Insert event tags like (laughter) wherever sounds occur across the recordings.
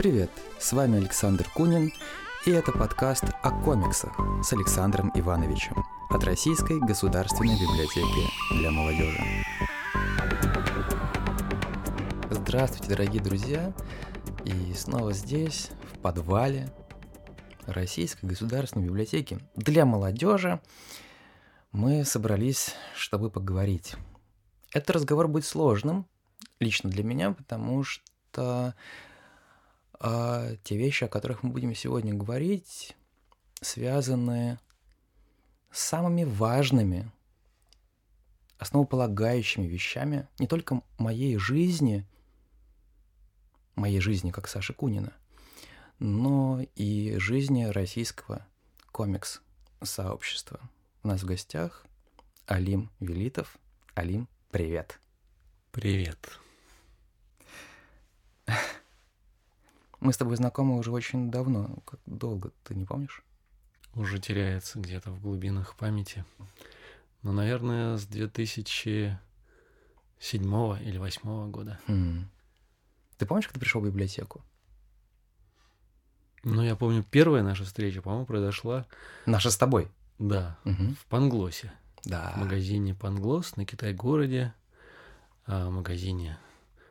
Привет, с вами Александр Кунин, и это подкаст о комиксах с Александром Ивановичем от Российской государственной библиотеки для молодежи. Здравствуйте, дорогие друзья, и снова здесь, в подвале Российской государственной библиотеки для молодежи мы собрались, чтобы поговорить. Этот разговор будет сложным, лично для меня, потому что а те вещи, о которых мы будем сегодня говорить, связаны с самыми важными, основополагающими вещами не только моей жизни, моей жизни как Саши Кунина, но и жизни российского комикс-сообщества. У нас в гостях Алим Велитов. Алим, привет. Привет. (laughs) Мы с тобой знакомы уже очень давно. Как долго, ты не помнишь? Уже теряется где-то в глубинах памяти. Ну, наверное, с 2007 или 2008 года. Хм. Ты помнишь, как ты пришел в библиотеку? Ну, я помню, первая наша встреча, по-моему, произошла... Наша с тобой? Да, угу. в Панглосе. Да. В магазине Панглос на Китай-городе, а, в магазине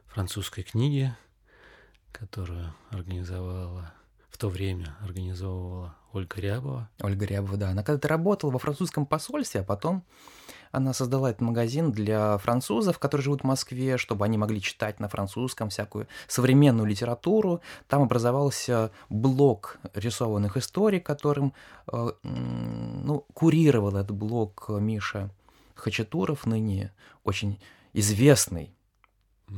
французской книги – которую организовала в то время организовывала Ольга Рябова. Ольга Рябова, да. Она когда-то работала во французском посольстве, а потом она создала этот магазин для французов, которые живут в Москве, чтобы они могли читать на французском всякую современную литературу. Там образовался блок рисованных историй, которым э, ну, курировал этот блок Миша Хачатуров, ныне очень известный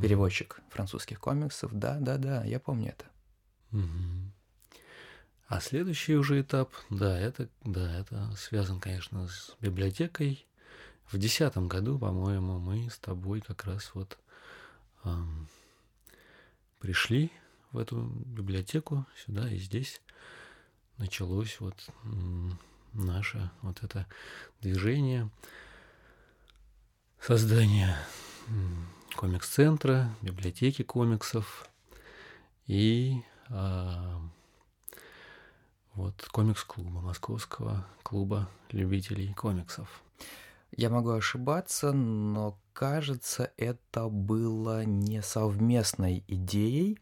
переводчик французских комиксов. Да, да, да, я помню это. А следующий уже этап, да, это, да, это связан, конечно, с библиотекой. В десятом году, по-моему, мы с тобой как раз вот эм, пришли в эту библиотеку сюда, и здесь началось вот м, наше вот это движение создания комикс-центра, библиотеки комиксов и а, вот комикс-клуба, московского клуба любителей комиксов. Я могу ошибаться, но кажется, это было не совместной идеей.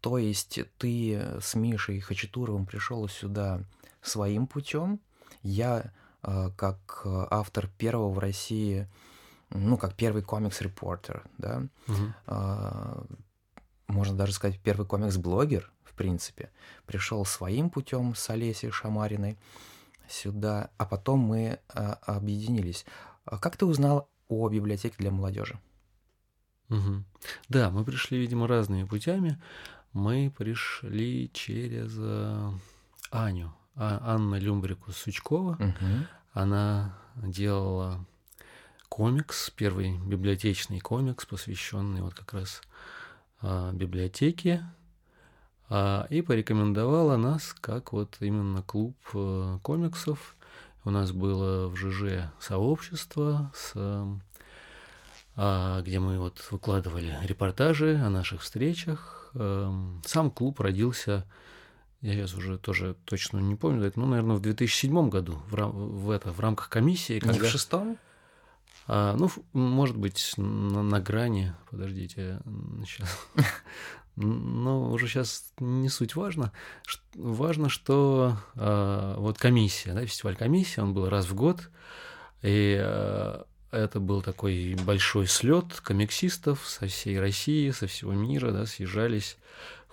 То есть ты с Мишей Хачатуровым пришел сюда своим путем. Я, а, как автор первого в России ну, как первый комикс-репортер, да, угу. а, можно даже сказать, первый комикс-блогер, в принципе, пришел своим путем с Олесей Шамариной сюда, а потом мы а, объединились. А как ты узнал о библиотеке для молодежи? Угу. Да, мы пришли, видимо, разными путями. Мы пришли через э, Аню, а, Анна Люмбрику Сучкова. Угу. Она делала комикс, первый библиотечный комикс, посвященный вот как раз а, библиотеке, а, и порекомендовала нас как вот именно клуб а, комиксов. У нас было в ЖЖ сообщество, с, а, где мы вот выкладывали репортажи о наших встречах. А, сам клуб родился я сейчас уже тоже точно не помню, ну, наверное, в 2007 году в, в, это, в рамках комиссии. Не в шестом? А, ну, может быть, на, на грани. Подождите, сейчас. (laughs) Но уже сейчас не суть важно. Важно, что а, вот комиссия, да, фестиваль комиссия, он был раз в год, и а, это был такой большой слет комиксистов со всей России, со всего мира, да, съезжались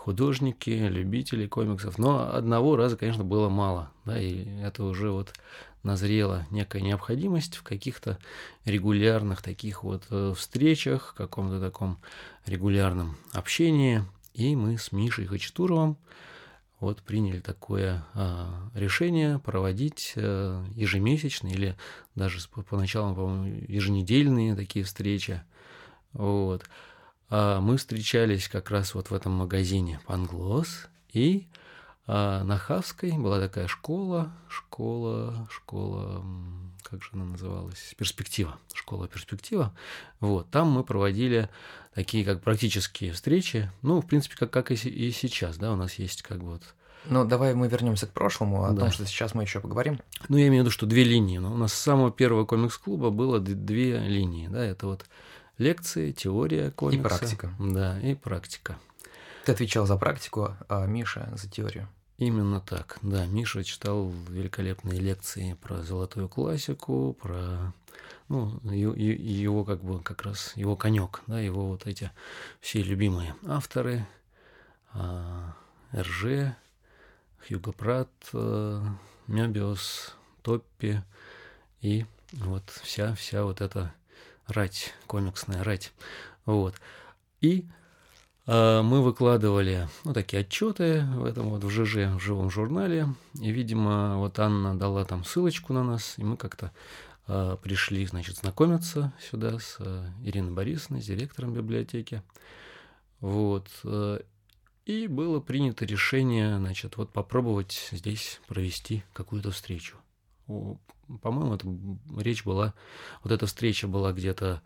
художники, любители комиксов. Но одного раза, конечно, было мало, да, и это уже вот назрела некая необходимость в каких-то регулярных таких вот э, встречах, каком-то таком регулярном общении. И мы с Мишей Хачатуровым вот приняли такое а, решение проводить а, ежемесячные или даже поначалу, по-моему, еженедельные такие встречи. Вот. А мы встречались как раз вот в этом магазине Панглос и а на Хавской была такая школа, школа, школа как же она называлась, перспектива, школа перспектива. Вот, там мы проводили такие как практические встречи, ну, в принципе, как, как и, и сейчас, да, у нас есть как бы вот ну, давай мы вернемся к прошлому, о да. том, что сейчас мы еще поговорим. Ну, я имею в виду, что две линии. Но у нас с самого первого комикс-клуба было две линии. Да, это вот лекции, теория комикса. И практика. Да, и практика. Ты отвечал за практику, а Миша за теорию. Именно так, да. Миша читал великолепные лекции про золотую классику, про ну, его как бы как раз его конек, да, его вот эти все любимые авторы, а, РЖ, Хьюго Прат, э, Мебиус, Топпи и вот вся, вся вот эта рать, комиксная рать. Вот. И э, мы выкладывали ну, такие отчеты в этом вот в ЖЖ, в живом журнале. И, видимо, вот Анна дала там ссылочку на нас, и мы как-то э, пришли, значит, знакомиться сюда с э, Ириной Борисовной, с директором библиотеки. Вот. Э, и было принято решение, значит, вот попробовать здесь провести какую-то встречу. По-моему, это речь была, вот эта встреча была где-то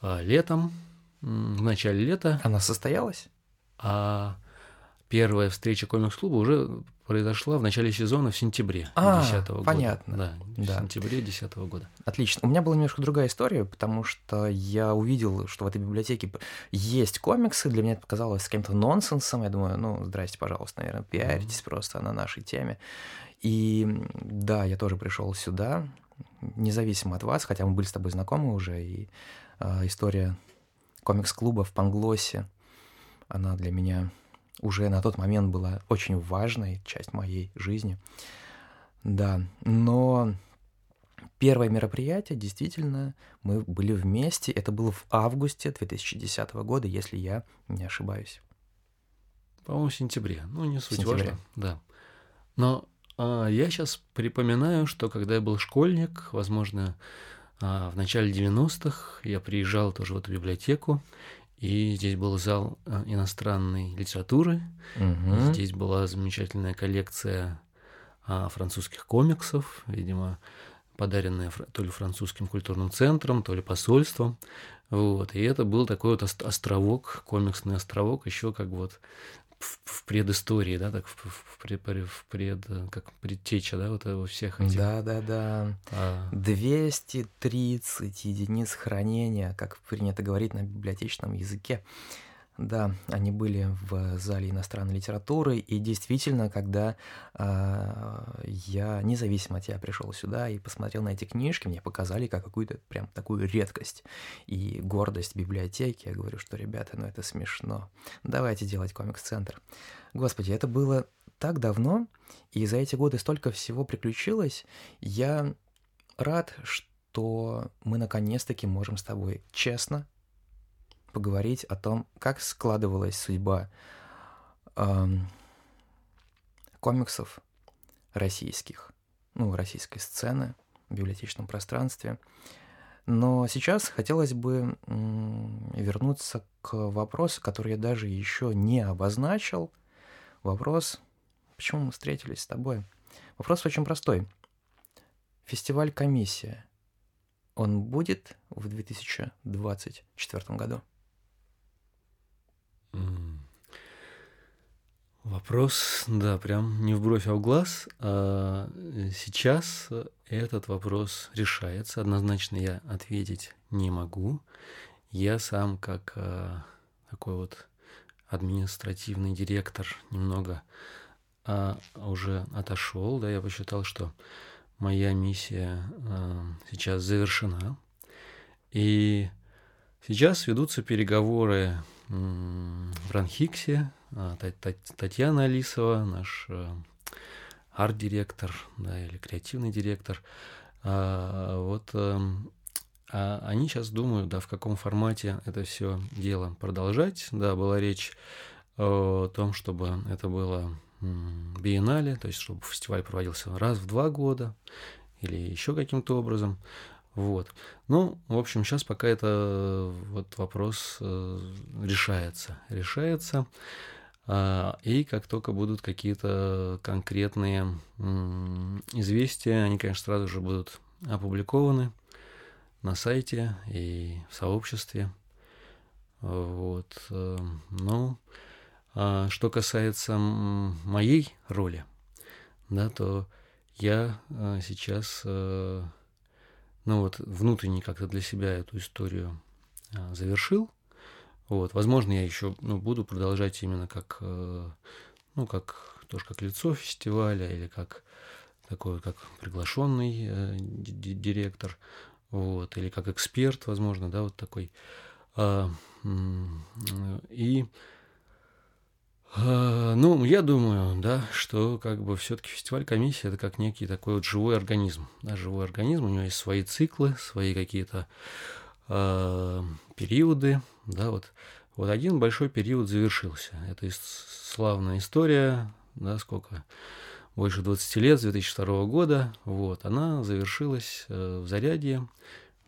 а, летом, в начале лета. Она состоялась? А первая встреча комикс-клуба уже произошла в начале сезона в сентябре а, 2010 года. Понятно. Да, в да. сентябре 2010 года. Отлично. У меня была немножко другая история, потому что я увидел, что в этой библиотеке есть комиксы. Для меня это показалось каким-то нонсенсом. Я думаю, ну, здрасте, пожалуйста, наверное, пиаритесь mm-hmm. просто на нашей теме. И да, я тоже пришел сюда, независимо от вас, хотя мы были с тобой знакомы уже, и э, история комикс-клуба в Панглосе, она для меня уже на тот момент была очень важной часть моей жизни. Да, но первое мероприятие, действительно, мы были вместе. Это было в августе 2010 года, если я не ошибаюсь. По-моему, в сентябре. Ну, не суть сентябре. важно. Да. Но а, я сейчас припоминаю, что когда я был школьник, возможно, а, в начале 90-х, я приезжал тоже в эту библиотеку, и здесь был зал э, иностранной литературы. Угу. Здесь была замечательная коллекция а, французских комиксов, видимо, подаренная то ли французским культурным центром, то ли посольством. Вот. И это был такой вот островок, комиксный островок, еще как вот в, в предыстории, да, так в, в, пред, в пред, как предтеча, да, вот во всех этих. Да, да, да. А... 230 единиц хранения, как принято говорить на библиотечном языке. Да, они были в зале иностранной литературы, и действительно, когда э, я, независимо от тебя, пришел сюда и посмотрел на эти книжки, мне показали как какую-то прям такую редкость и гордость библиотеки. Я говорю, что, ребята, ну это смешно. Давайте делать комикс-центр. Господи, это было так давно, и за эти годы столько всего приключилось. Я рад, что мы наконец-таки можем с тобой честно поговорить о том, как складывалась судьба э, комиксов российских, ну, российской сцены в библиотечном пространстве. Но сейчас хотелось бы вернуться к вопросу, который я даже еще не обозначил. Вопрос, почему мы встретились с тобой? Вопрос очень простой. Фестиваль «Комиссия», он будет в 2024 году? Вопрос, да, прям не в бровь, а в глаз. А сейчас этот вопрос решается. Однозначно я ответить не могу. Я сам как а, такой вот административный директор немного а, уже отошел, да, я посчитал, что моя миссия а, сейчас завершена. И сейчас ведутся переговоры в а, Татьяна Алисова, наш э, арт-директор, да, или креативный директор. А, вот эм, а они сейчас думают, да, в каком формате это все дело продолжать. Да, была речь о том, чтобы это было биеннале, то есть чтобы фестиваль проводился раз в два года или еще каким-то образом. Вот. Ну, в общем, сейчас пока это вот вопрос э, решается. Решается. А, и как только будут какие-то конкретные известия, они, конечно, сразу же будут опубликованы на сайте и в сообществе. Вот. Э, ну, а что касается моей роли, да, то я э, сейчас, ну вот, внутренне как-то для себя эту историю завершил. Вот, возможно, я еще ну, буду продолжать именно как, ну, как тоже как лицо фестиваля или как такой, как приглашенный э, директор, вот, или как эксперт, возможно, да, вот такой. А, и а, ну, я думаю, да, что как бы все-таки фестиваль комиссии это как некий такой вот живой организм. Да, живой организм, у него есть свои циклы, свои какие-то э, периоды, да, вот. Вот один большой период завершился. Это славная история, да, сколько? Больше 20 лет, с 2002 года. Вот, она завершилась э, в Зарядье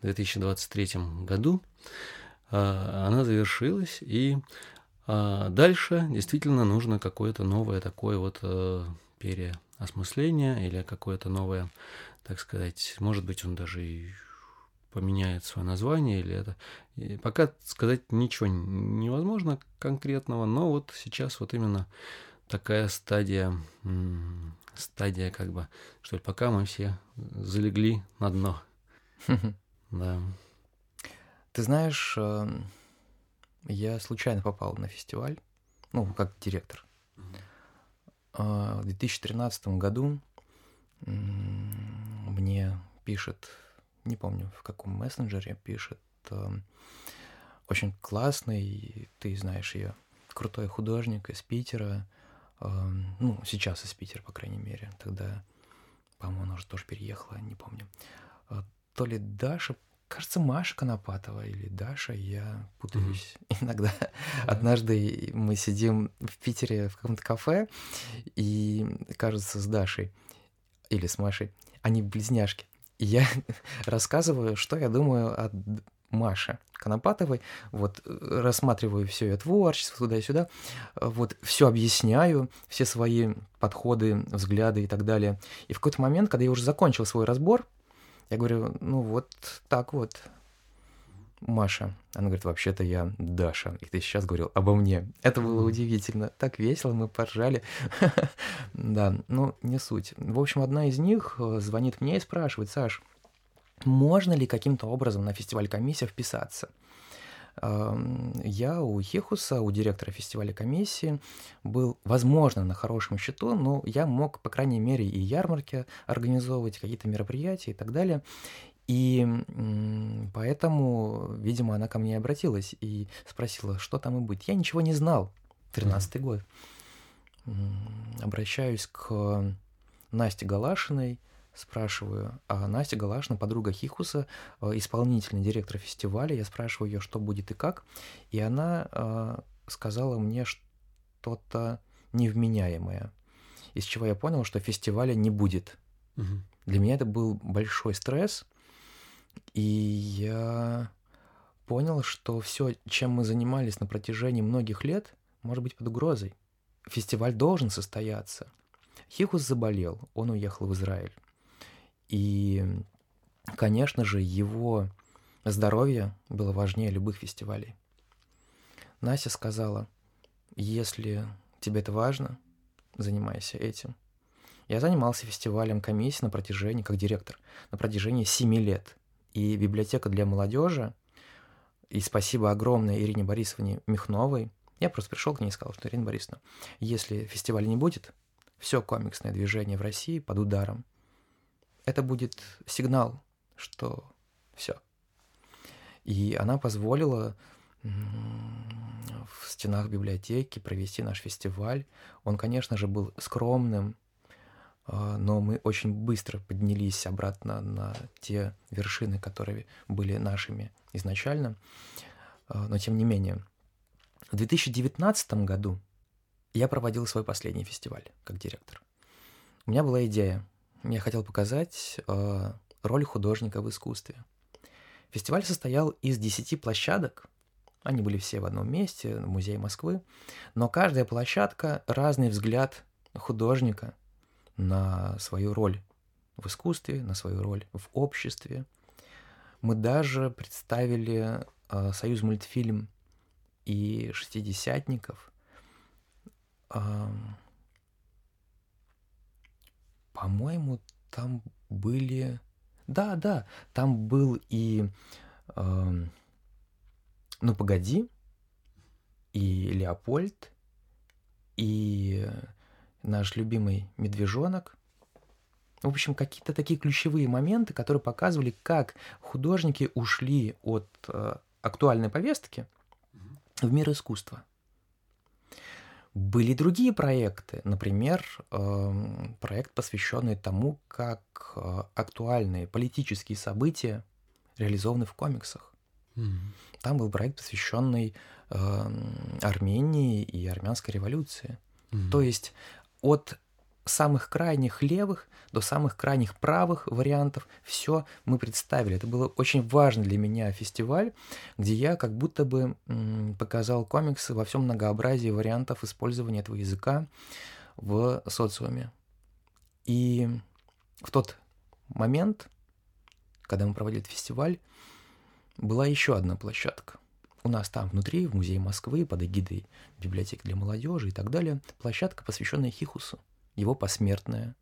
в 2023 году. Э, она завершилась, и э, дальше действительно нужно какое-то новое такое вот э, переосмысление или какое-то новое, так сказать, может быть, он даже и поменяет свое название или это. И пока сказать ничего невозможно конкретного, но вот сейчас вот именно такая стадия, стадия как бы, что ли, пока мы все залегли на дно. (laughs) Да. Ты знаешь, эм, я случайно попал на фестиваль, ну, как директор. А, в 2013 году мне пишет, не помню в каком мессенджере, пишет эм, очень классный, ты знаешь ее, крутой художник из Питера, ну, сейчас из Питера, по крайней мере. Тогда, по-моему, она уже тоже переехала, не помню. А, то ли Даша, кажется, Маша Конопатова или Даша, я путаюсь mm-hmm. (laughs) иногда. Yeah. Однажды мы сидим в Питере в каком-то кафе, и, кажется, с Дашей или с Машей, они близняшки. И я (laughs) рассказываю, что я думаю о Маше Конопатовой, вот э, рассматриваю все ее творчество туда-сюда, вот все объясняю, все свои подходы, взгляды и так далее. И в какой-то момент, когда я уже закончил свой разбор, я говорю, ну вот так вот, Маша. Она говорит, вообще-то я Даша. И ты сейчас говорил обо мне. Это было удивительно. Так весело, мы поржали. (laughs) да, ну, не суть. В общем, одна из них э, звонит мне и спрашивает, Саш, можно ли каким-то образом на фестиваль комиссия вписаться. Я у Хехуса, у директора фестиваля комиссии, был, возможно, на хорошем счету, но я мог, по крайней мере, и ярмарки организовывать, какие-то мероприятия и так далее. И поэтому, видимо, она ко мне обратилась и спросила, что там и быть. Я ничего не знал. 13-й год. Обращаюсь к Насте Галашиной, спрашиваю, а Настя Галашина, подруга Хихуса, э, исполнительный директор фестиваля, я спрашиваю ее, что будет и как, и она э, сказала мне что-то невменяемое, из чего я понял, что фестиваля не будет. Угу. Для меня это был большой стресс, и я понял, что все, чем мы занимались на протяжении многих лет, может быть под угрозой. Фестиваль должен состояться. Хихус заболел, он уехал в Израиль. И, конечно же, его здоровье было важнее любых фестивалей. Настя сказала, если тебе это важно, занимайся этим. Я занимался фестивалем комиссии на протяжении, как директор, на протяжении семи лет. И библиотека для молодежи, и спасибо огромное Ирине Борисовне Михновой, я просто пришел к ней и сказал, что Ирина Борисовна, если фестиваля не будет, все комиксное движение в России под ударом это будет сигнал, что все. И она позволила в стенах библиотеки провести наш фестиваль. Он, конечно же, был скромным, а, но мы очень быстро поднялись обратно на те вершины, которые были нашими изначально. А, но тем не менее, в 2019 году я проводил свой последний фестиваль как директор. У меня была идея я хотел показать э, роль художника в искусстве. Фестиваль состоял из 10 площадок. Они были все в одном месте, в Музее Москвы. Но каждая площадка — разный взгляд художника на свою роль в искусстве, на свою роль в обществе. Мы даже представили э, союз мультфильм и шестидесятников. Э, по-моему, там были... Да, да, там был и... Э, ну, погоди, и Леопольд, и наш любимый медвежонок. В общем, какие-то такие ключевые моменты, которые показывали, как художники ушли от э, актуальной повестки в мир искусства. Были другие проекты, например, э, проект, посвященный тому, как э, актуальные политические события реализованы в комиксах. Mm-hmm. Там был проект, посвященный э, Армении и армянской революции. Mm-hmm. То есть от самых крайних левых до самых крайних правых вариантов все мы представили. Это было очень важно для меня фестиваль, где я как будто бы показал комиксы во всем многообразии вариантов использования этого языка в социуме. И в тот момент, когда мы проводили этот фестиваль, была еще одна площадка. У нас там внутри, в Музее Москвы, под эгидой библиотеки для молодежи и так далее, площадка, посвященная Хихусу, его посмертная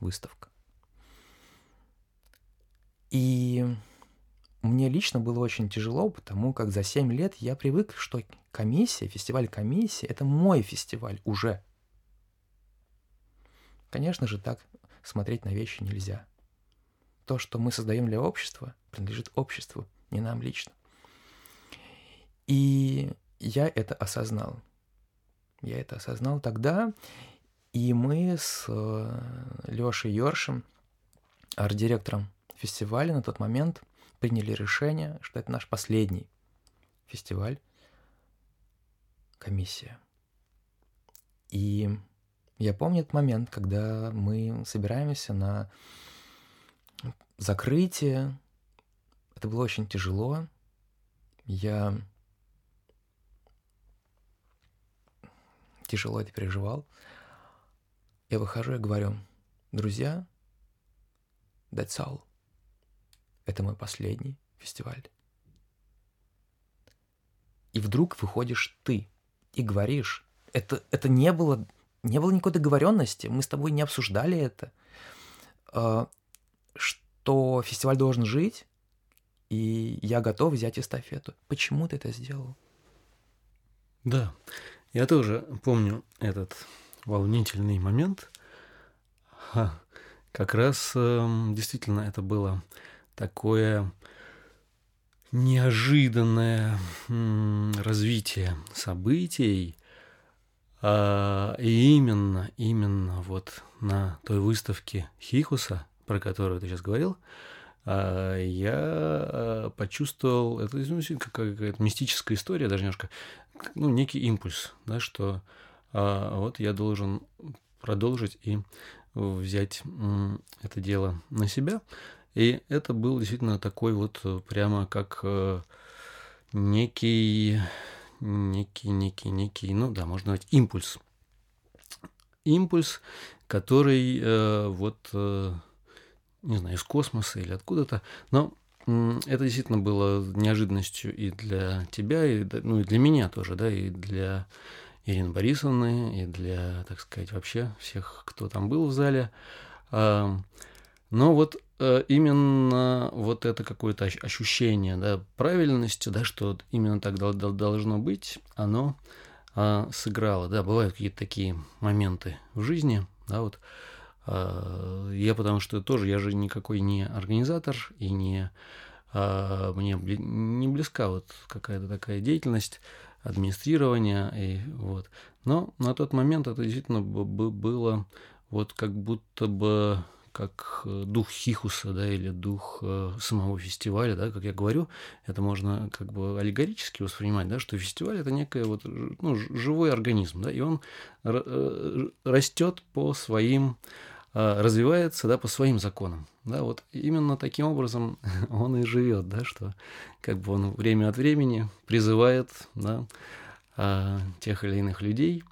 выставка. И мне лично было очень тяжело, потому как за 7 лет я привык, что комиссия, фестиваль комиссии – это мой фестиваль уже. Конечно же, так смотреть на вещи нельзя. То, что мы создаем для общества, принадлежит обществу, не нам лично. И я это осознал. Я это осознал тогда, и мы с э, Лешей Йоршем, арт-директором фестиваля на тот момент, приняли решение, что это наш последний фестиваль, комиссия. И я помню этот момент, когда мы собираемся на закрытие это было очень тяжело. Я тяжело это переживал. Я выхожу и говорю, друзья, that's all. Это мой последний фестиваль. И вдруг выходишь ты и говоришь, это, это не было, не было никакой договоренности, мы с тобой не обсуждали это, а, что фестиваль должен жить, и я готов взять эстафету. Почему ты это сделал? Да, я тоже помню этот волнительный момент. Как раз э, действительно это было такое неожиданное развитие событий, а, и именно, именно вот на той выставке Хихуса, про которую ты сейчас говорил, а, я а, почувствовал, это ну, какая-то мистическая история, даже немножко, ну, некий импульс, да, что а, вот я должен продолжить и взять это дело на себя. И это был действительно такой вот прямо как э, некий, некий, некий, некий, ну да, можно сказать, импульс. Импульс, который э, вот э, не знаю, из космоса или откуда-то. Но это действительно было неожиданностью и для тебя, и, ну, и для меня тоже, да, и для Ирины Борисовны, и для, так сказать, вообще всех, кто там был в зале. Но вот э, именно вот это какое-то ощущение да, правильности, да, что именно так должно быть, оно а, сыграло. Да, бывают какие-то такие моменты в жизни, да, вот, а, я потому что тоже, я же никакой не организатор и не а, мне не близка вот какая-то такая деятельность администрирования и вот. Но на тот момент это действительно было вот как будто бы как дух Хихуса, да, или дух э, самого фестиваля, да, как я говорю, это можно как бы аллегорически воспринимать, да, что фестиваль это некое вот, ну, живой организм, да, и он э, растет по своим развивается да, по своим законам. Да, вот именно таким образом (laughs) он и живет, да, что как бы он время от времени призывает да, а, тех или иных людей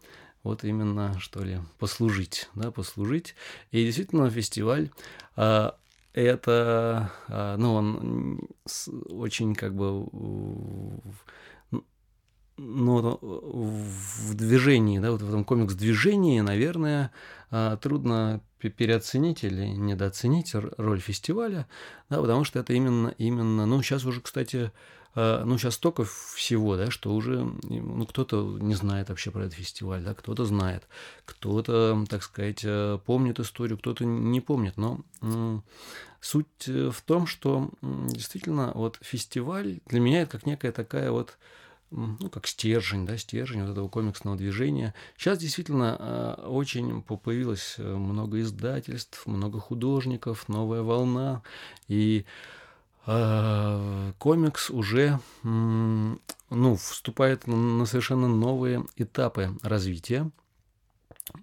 вот именно, что ли, послужить, да, послужить. И действительно, фестиваль а, это, ну, он очень как бы ну, в движении, да, вот в этом комикс-движении, наверное, а, трудно переоценить или недооценить роль фестиваля, да, потому что это именно, именно, ну, сейчас уже, кстати, а, ну, сейчас столько всего, да, что уже, ну, кто-то не знает вообще про этот фестиваль, да, кто-то знает, кто-то, так сказать, э, помнит историю, кто-то не помнит, но суть э, в том, что действительно вот фестиваль для меня это как некая такая вот ну, как стержень, да, стержень вот этого комиксного движения. Сейчас действительно э, очень появилось э, много издательств, много художников, новая волна, и э, комикс уже ну, вступает на совершенно новые этапы развития.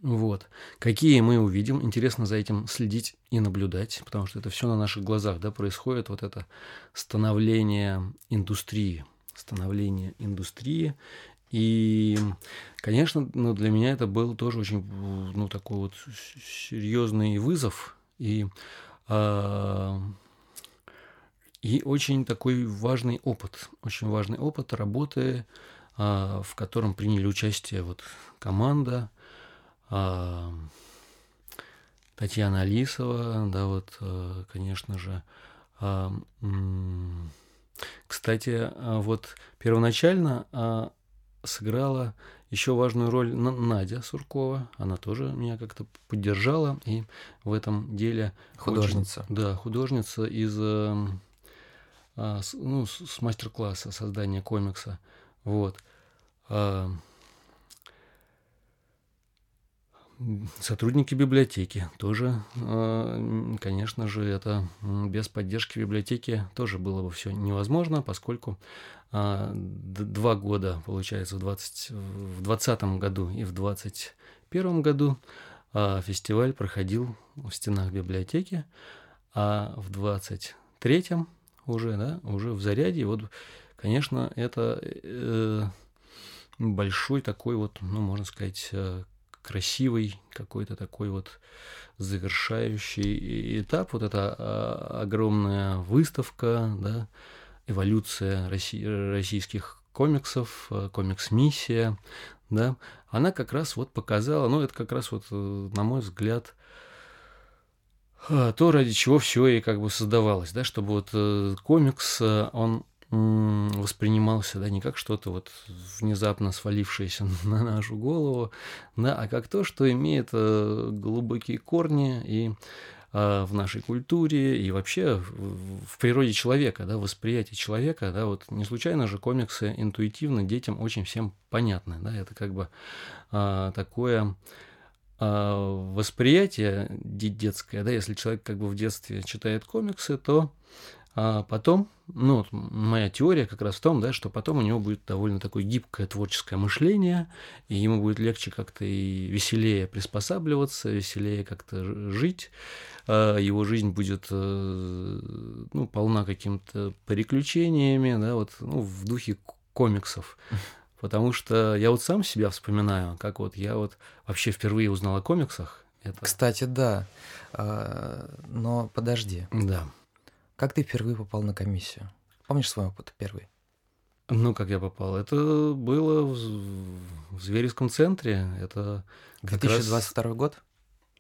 Вот. Какие мы увидим, интересно за этим следить и наблюдать, потому что это все на наших глазах, да, происходит вот это становление индустрии, становления индустрии. И, конечно, ну, для меня это был тоже очень ну, такой вот серьезный вызов и, э, и очень такой важный опыт, очень важный опыт работы, э, в котором приняли участие вот команда, э, Татьяна Алисова, да, вот, э, конечно же, кстати, а, вот первоначально а, сыграла еще важную роль Надя Суркова. Она тоже меня как-то поддержала и в этом деле художница. Очень, да, художница из а, ну, с мастер-класса создания комикса. Вот. Сотрудники библиотеки тоже, а, конечно же, это без поддержки библиотеки тоже было бы все невозможно, поскольку а, два года, получается, в 2020 году и в 2021 году а, фестиваль проходил в стенах библиотеки, а в 2023 уже, да, уже в заряде. Вот, конечно, это э, большой такой вот, ну, можно сказать, э, красивый какой-то такой вот завершающий этап, вот эта а, огромная выставка, да, эволюция российских комиксов, а, комикс-миссия, да, она как раз вот показала, ну, это как раз вот, э, на мой взгляд, а, то, ради чего все и как бы создавалось, да, чтобы вот э, комикс, он воспринимался, да, не как что-то вот внезапно свалившееся (laughs) на нашу голову, да, а как то, что имеет э, глубокие корни и э, в нашей культуре и вообще в природе человека, да, восприятие человека, да, вот не случайно же комиксы интуитивно детям очень всем понятны, да, это как бы а, такое а, восприятие детское, да, если человек как бы в детстве читает комиксы, то а потом, ну, моя теория как раз в том, да, что потом у него будет довольно такое гибкое творческое мышление, и ему будет легче как-то и веселее приспосабливаться, веселее как-то жить. А его жизнь будет, э, ну, полна какими-то приключениями, да, вот, ну, в духе комиксов. (laughs) Потому что я вот сам себя вспоминаю, как вот я вот вообще впервые узнал о комиксах. Это... Кстати, да. А, но подожди. Да. Как ты впервые попал на комиссию? Помнишь свой опыт первый? Ну, как я попал? Это было в, в Зверевском центре. Это 2022 раз... год?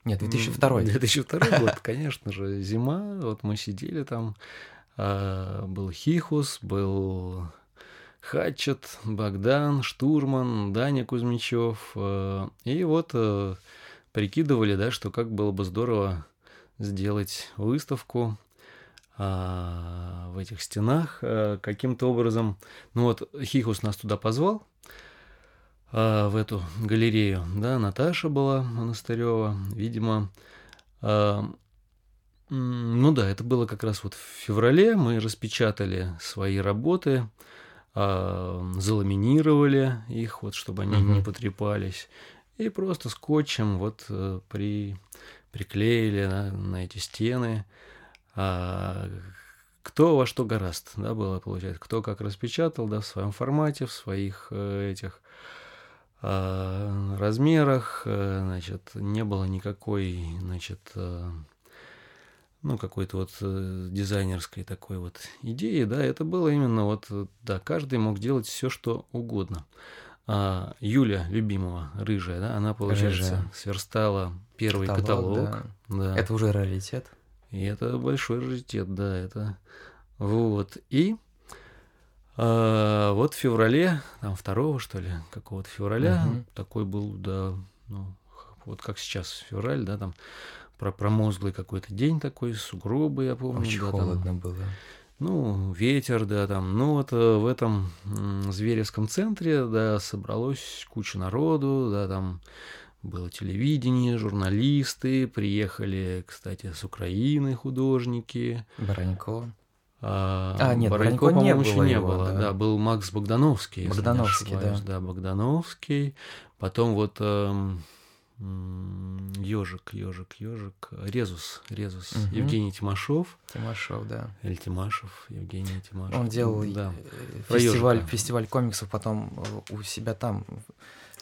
Нет, 2002. 2002 (laughs) год, конечно же. Зима, вот мы сидели там. А, был Хихус, был Хатчет, Богдан, Штурман, Даня Кузьмичев. А, и вот а, прикидывали, да, что как было бы здорово сделать выставку а, в этих стенах а, каким-то образом. Ну вот Хихус нас туда позвал, а, в эту галерею, да, Наташа была Монастырева, видимо, а, ну да, это было как раз вот в феврале, мы распечатали свои работы, а, заламинировали их, вот, чтобы они не потрепались, и просто скотчем вот э, при, приклеили на, на эти стены, а, кто во что гораст, да, было, получается, кто как распечатал, да, в своем формате, в своих э, этих а, размерах, э, значит, не было никакой, значит, э, ну, какой-то вот дизайнерской такой вот идеи, да, это было именно вот, да, каждый мог делать все, что угодно. А Юля, любимого, рыжая, да, она, получается, рыжая. сверстала первый каталог. каталог да. да. Это уже раритет. И это большой раритет, да, это вот. И а, вот в феврале, там второго что ли, какого-то февраля, угу. такой был, да, ну, вот как сейчас февраль, да, там про промозглый какой-то день такой, сугробы, я помню. Очень да, холодно там, было. Ну, ветер, да, там. Ну, вот э, в этом Зверевском центре, да, собралось куча народу, да, там было телевидение, журналисты, приехали, кстати, с Украины художники. Баранько. А, а нет, Баранько, по-моему, еще не его, было. Да. да, был Макс Богдановский. Богдановский, да. Да, Богдановский. Потом вот эм, ежик, ежик, ежик, Резус, Резус, угу. Евгений Тимашов. Тимашов, да. Или Тимашев, Евгений Тимашев. Он делал да. Э, фестиваль, фестиваль комиксов потом у себя там,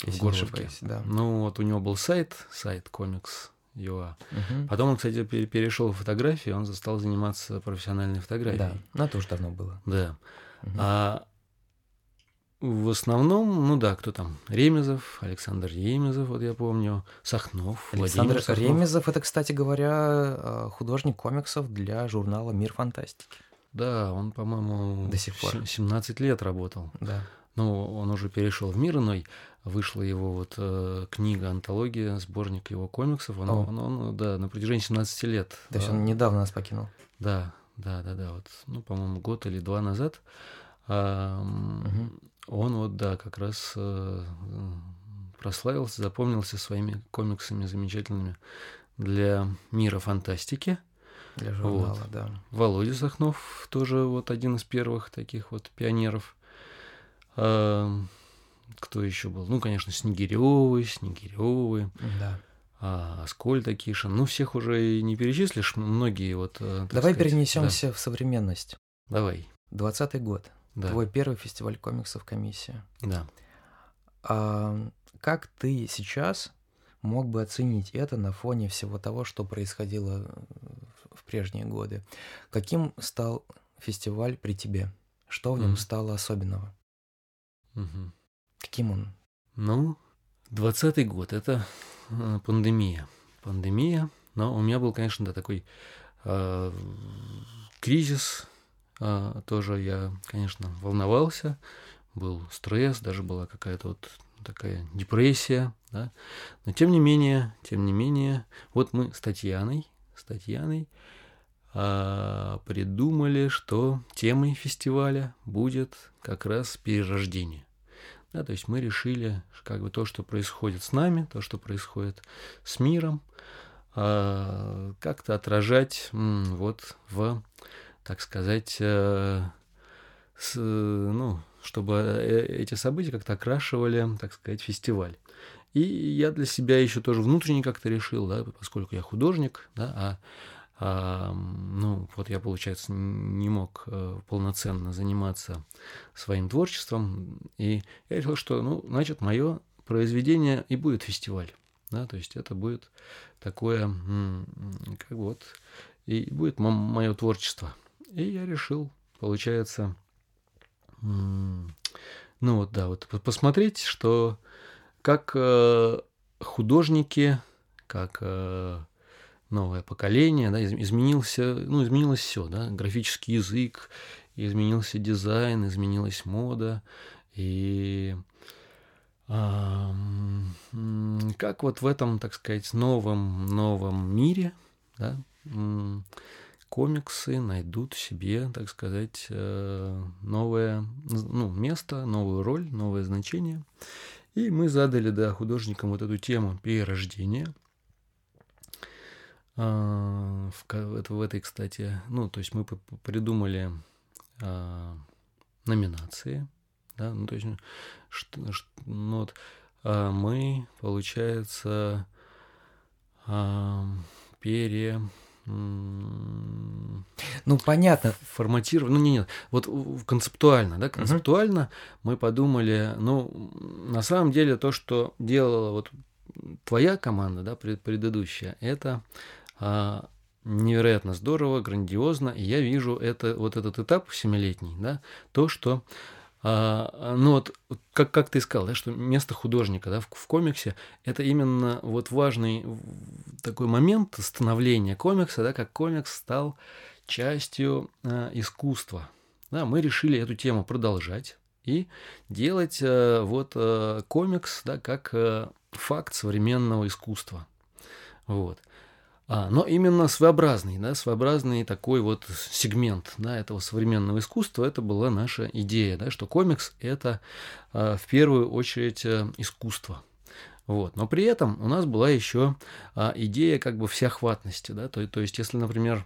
в Горловке. Да. Ну вот у него был сайт, сайт комикс ЮА. Угу. Потом он, кстати, перешел в фотографию, он стал заниматься профессиональной фотографией. Да, ну это уже давно было. Да. Угу. А в основном, ну да, кто там? Ремезов, Александр Ремезов, вот я помню, Сахнов, Александр Владимир Сахнов. Ремезов, это, кстати говоря, э, художник комиксов для журнала «Мир фантастики». Да, он, по-моему, до сих пор 17 лет работал. Да. Ну, он уже перешел в мир иной, вышла его вот э, книга, антология, сборник его комиксов. Он, он, он, да, на протяжении 17 лет. То есть да. он недавно нас покинул? Да, да, да, да. Вот, ну, по-моему, год или два назад. А, угу. Он вот, да, как раз э, прославился, запомнился своими комиксами замечательными для мира фантастики. Для журнала, вот. да. Володя Сахнов тоже вот один из первых таких вот пионеров. А, кто еще был? Ну, конечно, Снегиревы, Снегиревы. Да. А, Аскольд Акишин. Ну, всех уже и не перечислишь, многие вот... Давай сказать, перенесемся да. в современность. Давай. Двадцатый год. Да. Твой первый фестиваль комиксов «Комиссия». Да. А, как ты сейчас мог бы оценить это на фоне всего того, что происходило в прежние годы? Каким стал фестиваль при тебе? Что в нем mm. стало особенного? Угу. Каким он? Ну, двадцатый год – это э, пандемия. Пандемия, но у меня был, конечно, да, такой э, кризис а, тоже я, конечно, волновался, был стресс, даже была какая-то вот такая депрессия, да. Но тем не менее, тем не менее, вот мы с Татьяной, с Татьяной а, придумали, что темой фестиваля будет как раз перерождение. Да, то есть мы решили, как бы то, что происходит с нами, то, что происходит с миром, а, как-то отражать м, вот в так сказать, э, с, ну, чтобы э, эти события как-то окрашивали, так сказать, фестиваль. И я для себя еще тоже внутренне как-то решил, да, поскольку я художник, да, а, а ну, вот я, получается, не мог э, полноценно заниматься своим творчеством, и я решил, что, ну, значит, мое произведение и будет фестиваль, да, то есть это будет такое, как вот, и будет мое творчество. И я решил, получается, ну вот да, вот посмотреть, что как э, художники, как э, новое поколение, да, изменился, ну, изменилось все, да, графический язык, изменился дизайн, изменилась мода, и как вот в этом, так сказать, новом, новом мире, да, комиксы найдут себе, так сказать, э, новое ну, место, новую роль, новое значение. И мы задали да, художникам вот эту тему перерождения. А, в, в этой, кстати, ну, то есть мы придумали а, номинации, да, ну, то есть, что, ну, вот, а мы, получается, пере ну, понятно. Форматировать. Ну, не, нет. Вот концептуально, да, концептуально угу. мы подумали, ну, на самом деле то, что делала вот твоя команда, да, предыдущая, это а, невероятно здорово, грандиозно, и я вижу это, вот этот этап семилетний, да, то, что а, ну вот, как, как ты сказал, да, что место художника да, в, в комиксе – это именно вот важный такой момент становления комикса, да, как комикс стал частью э, искусства. Да, мы решили эту тему продолжать и делать э, вот э, комикс да, как э, факт современного искусства. Вот. А, но именно своеобразный, да, своеобразный такой вот сегмент да, этого современного искусства, это была наша идея, да, что комикс это а, в первую очередь э, искусство. Вот. Но при этом у нас была еще а, идея как бы всеохватности. Да? То, то есть, если, например,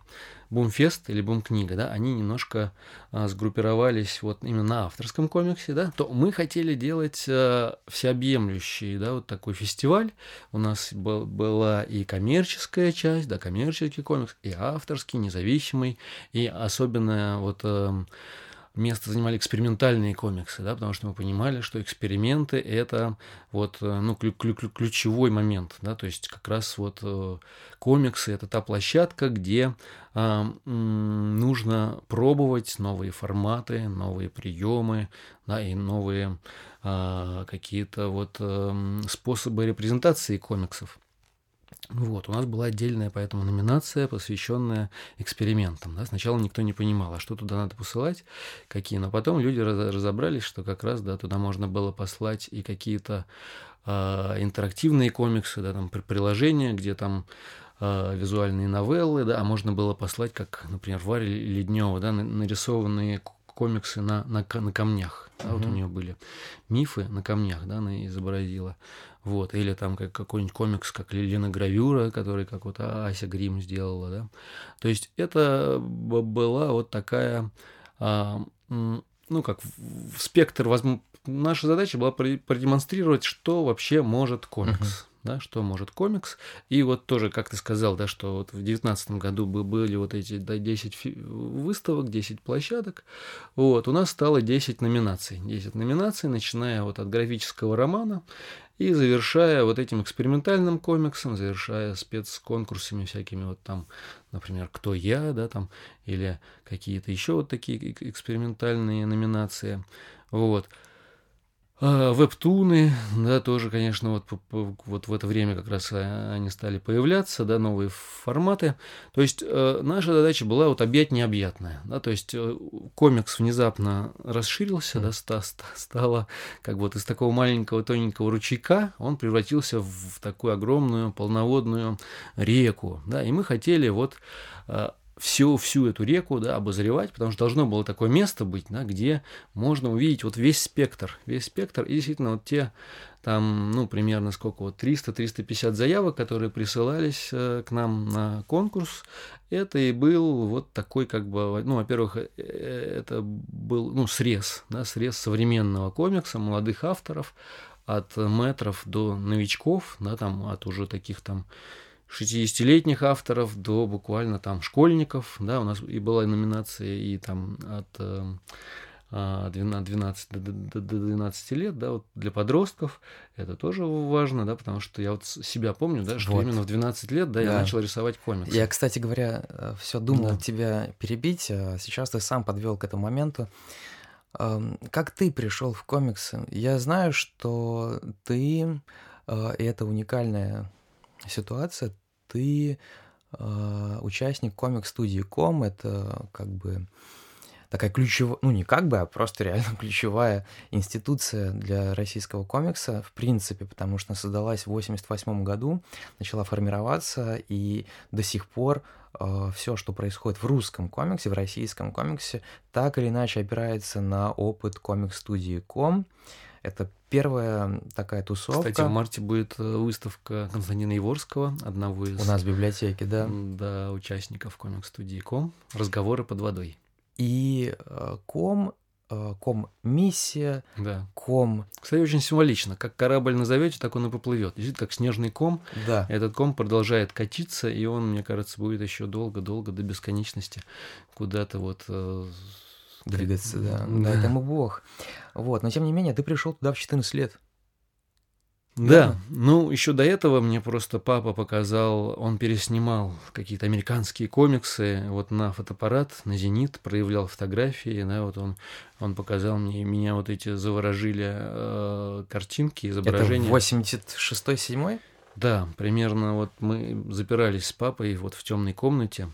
Бумфест или Бум-книга, да, они немножко а, сгруппировались вот именно на авторском комиксе, да, то мы хотели делать а, всеобъемлющий, да, вот такой фестиваль. У нас был, была и коммерческая часть, да, коммерческий комикс, и авторский, независимый, и особенно вот... А, место занимали экспериментальные комиксы, да, потому что мы понимали, что эксперименты это вот э, ну, клю- клю- ключевой момент, да, то есть как раз вот э, комиксы это та площадка, где э, нужно пробовать новые форматы, новые приемы, да, и новые э, какие-то вот э, способы репрезентации комиксов. Вот, у нас была отдельная поэтому номинация, посвященная экспериментам. Да? Сначала никто не понимал, а что туда надо посылать, какие. Но потом люди разобрались, что как раз да, туда можно было послать и какие-то э, интерактивные комиксы, да, там приложения, где там э, визуальные новеллы, да, а можно было послать, как, например, Варя Леднева, да, нарисованные комиксы на, на, на камнях. Да, угу. Вот у нее были мифы на камнях, да, она изобразила. Вот, или там как какой-нибудь комикс, как Лена Гравюра, который как вот Ася Грим сделала, да. То есть это была вот такая, а, ну как, спектр, возможно, наша задача была продемонстрировать, что вообще может комикс. Uh-huh да, что может комикс. И вот тоже, как ты сказал, да, что вот в 2019 году были вот эти да, 10 выставок, 10 площадок. Вот, у нас стало 10 номинаций. 10 номинаций, начиная вот от графического романа и завершая вот этим экспериментальным комиксом, завершая спецконкурсами всякими вот там, например, «Кто я?», да, там, или какие-то еще вот такие экспериментальные номинации. Вот. А, вебтуны, да, тоже, конечно, вот, вот в это время как раз а, они стали появляться, да, новые форматы. То есть э, наша задача была вот объять необъятное, да, то есть э, комикс внезапно расширился, да, ста, ста, стало как вот из такого маленького тоненького ручейка он превратился в такую огромную полноводную реку, да, и мы хотели вот э, всю, всю эту реку да, обозревать, потому что должно было такое место быть, да, где можно увидеть вот весь спектр, весь спектр, и действительно вот те там, ну, примерно сколько, вот 300-350 заявок, которые присылались э, к нам на конкурс, это и был вот такой, как бы, ну, во-первых, э, это был, ну, срез, да, срез современного комикса, молодых авторов, от метров до новичков, да, там, от уже таких там 60-летних авторов до буквально там школьников, да, у нас и была номинация и там от 12, э, до 12 лет, да, вот для подростков это тоже важно, да, потому что я вот себя помню, да, что вот. именно в 12 лет, да, да, я начал рисовать комиксы. Я, кстати говоря, э, все думал да. тебя перебить, а сейчас ты сам подвел к этому моменту. Как ты пришел в комиксы? Я знаю, что ты, э, и это уникальная ситуация, ты э, участник комик-студии Ком, это как бы такая ключевая, ну не как бы, а просто реально (laughs) ключевая институция для российского комикса, в принципе, потому что создалась в 88 году, начала формироваться, и до сих пор э, все, что происходит в русском комиксе, в российском комиксе, так или иначе опирается на опыт комик-студии Ком. Это первая такая тусовка. Кстати, в марте будет э, выставка Константина Еворского, одного из... У нас в библиотеке, да. Да, участников комик-студии Ком. Разговоры под водой. И э, Ком э, ком миссия, Да. ком... Кстати, очень символично. Как корабль назовете, так он и поплывет. Действительно, как снежный ком. Да, Этот ком продолжает катиться, и он, мне кажется, будет еще долго-долго до бесконечности куда-то вот (laughs) двигаться, да. Дай ему бог. Вот, но тем не менее, ты пришел туда в 14 лет. Да, Да. ну еще до этого мне просто папа показал, он переснимал какие-то американские комиксы вот на фотоаппарат, на зенит, проявлял фотографии, да, вот он, он показал мне, меня вот эти заворожили э, картинки, Это изображения. 86-й, 7 Да, примерно вот мы запирались с папой вот в темной комнате,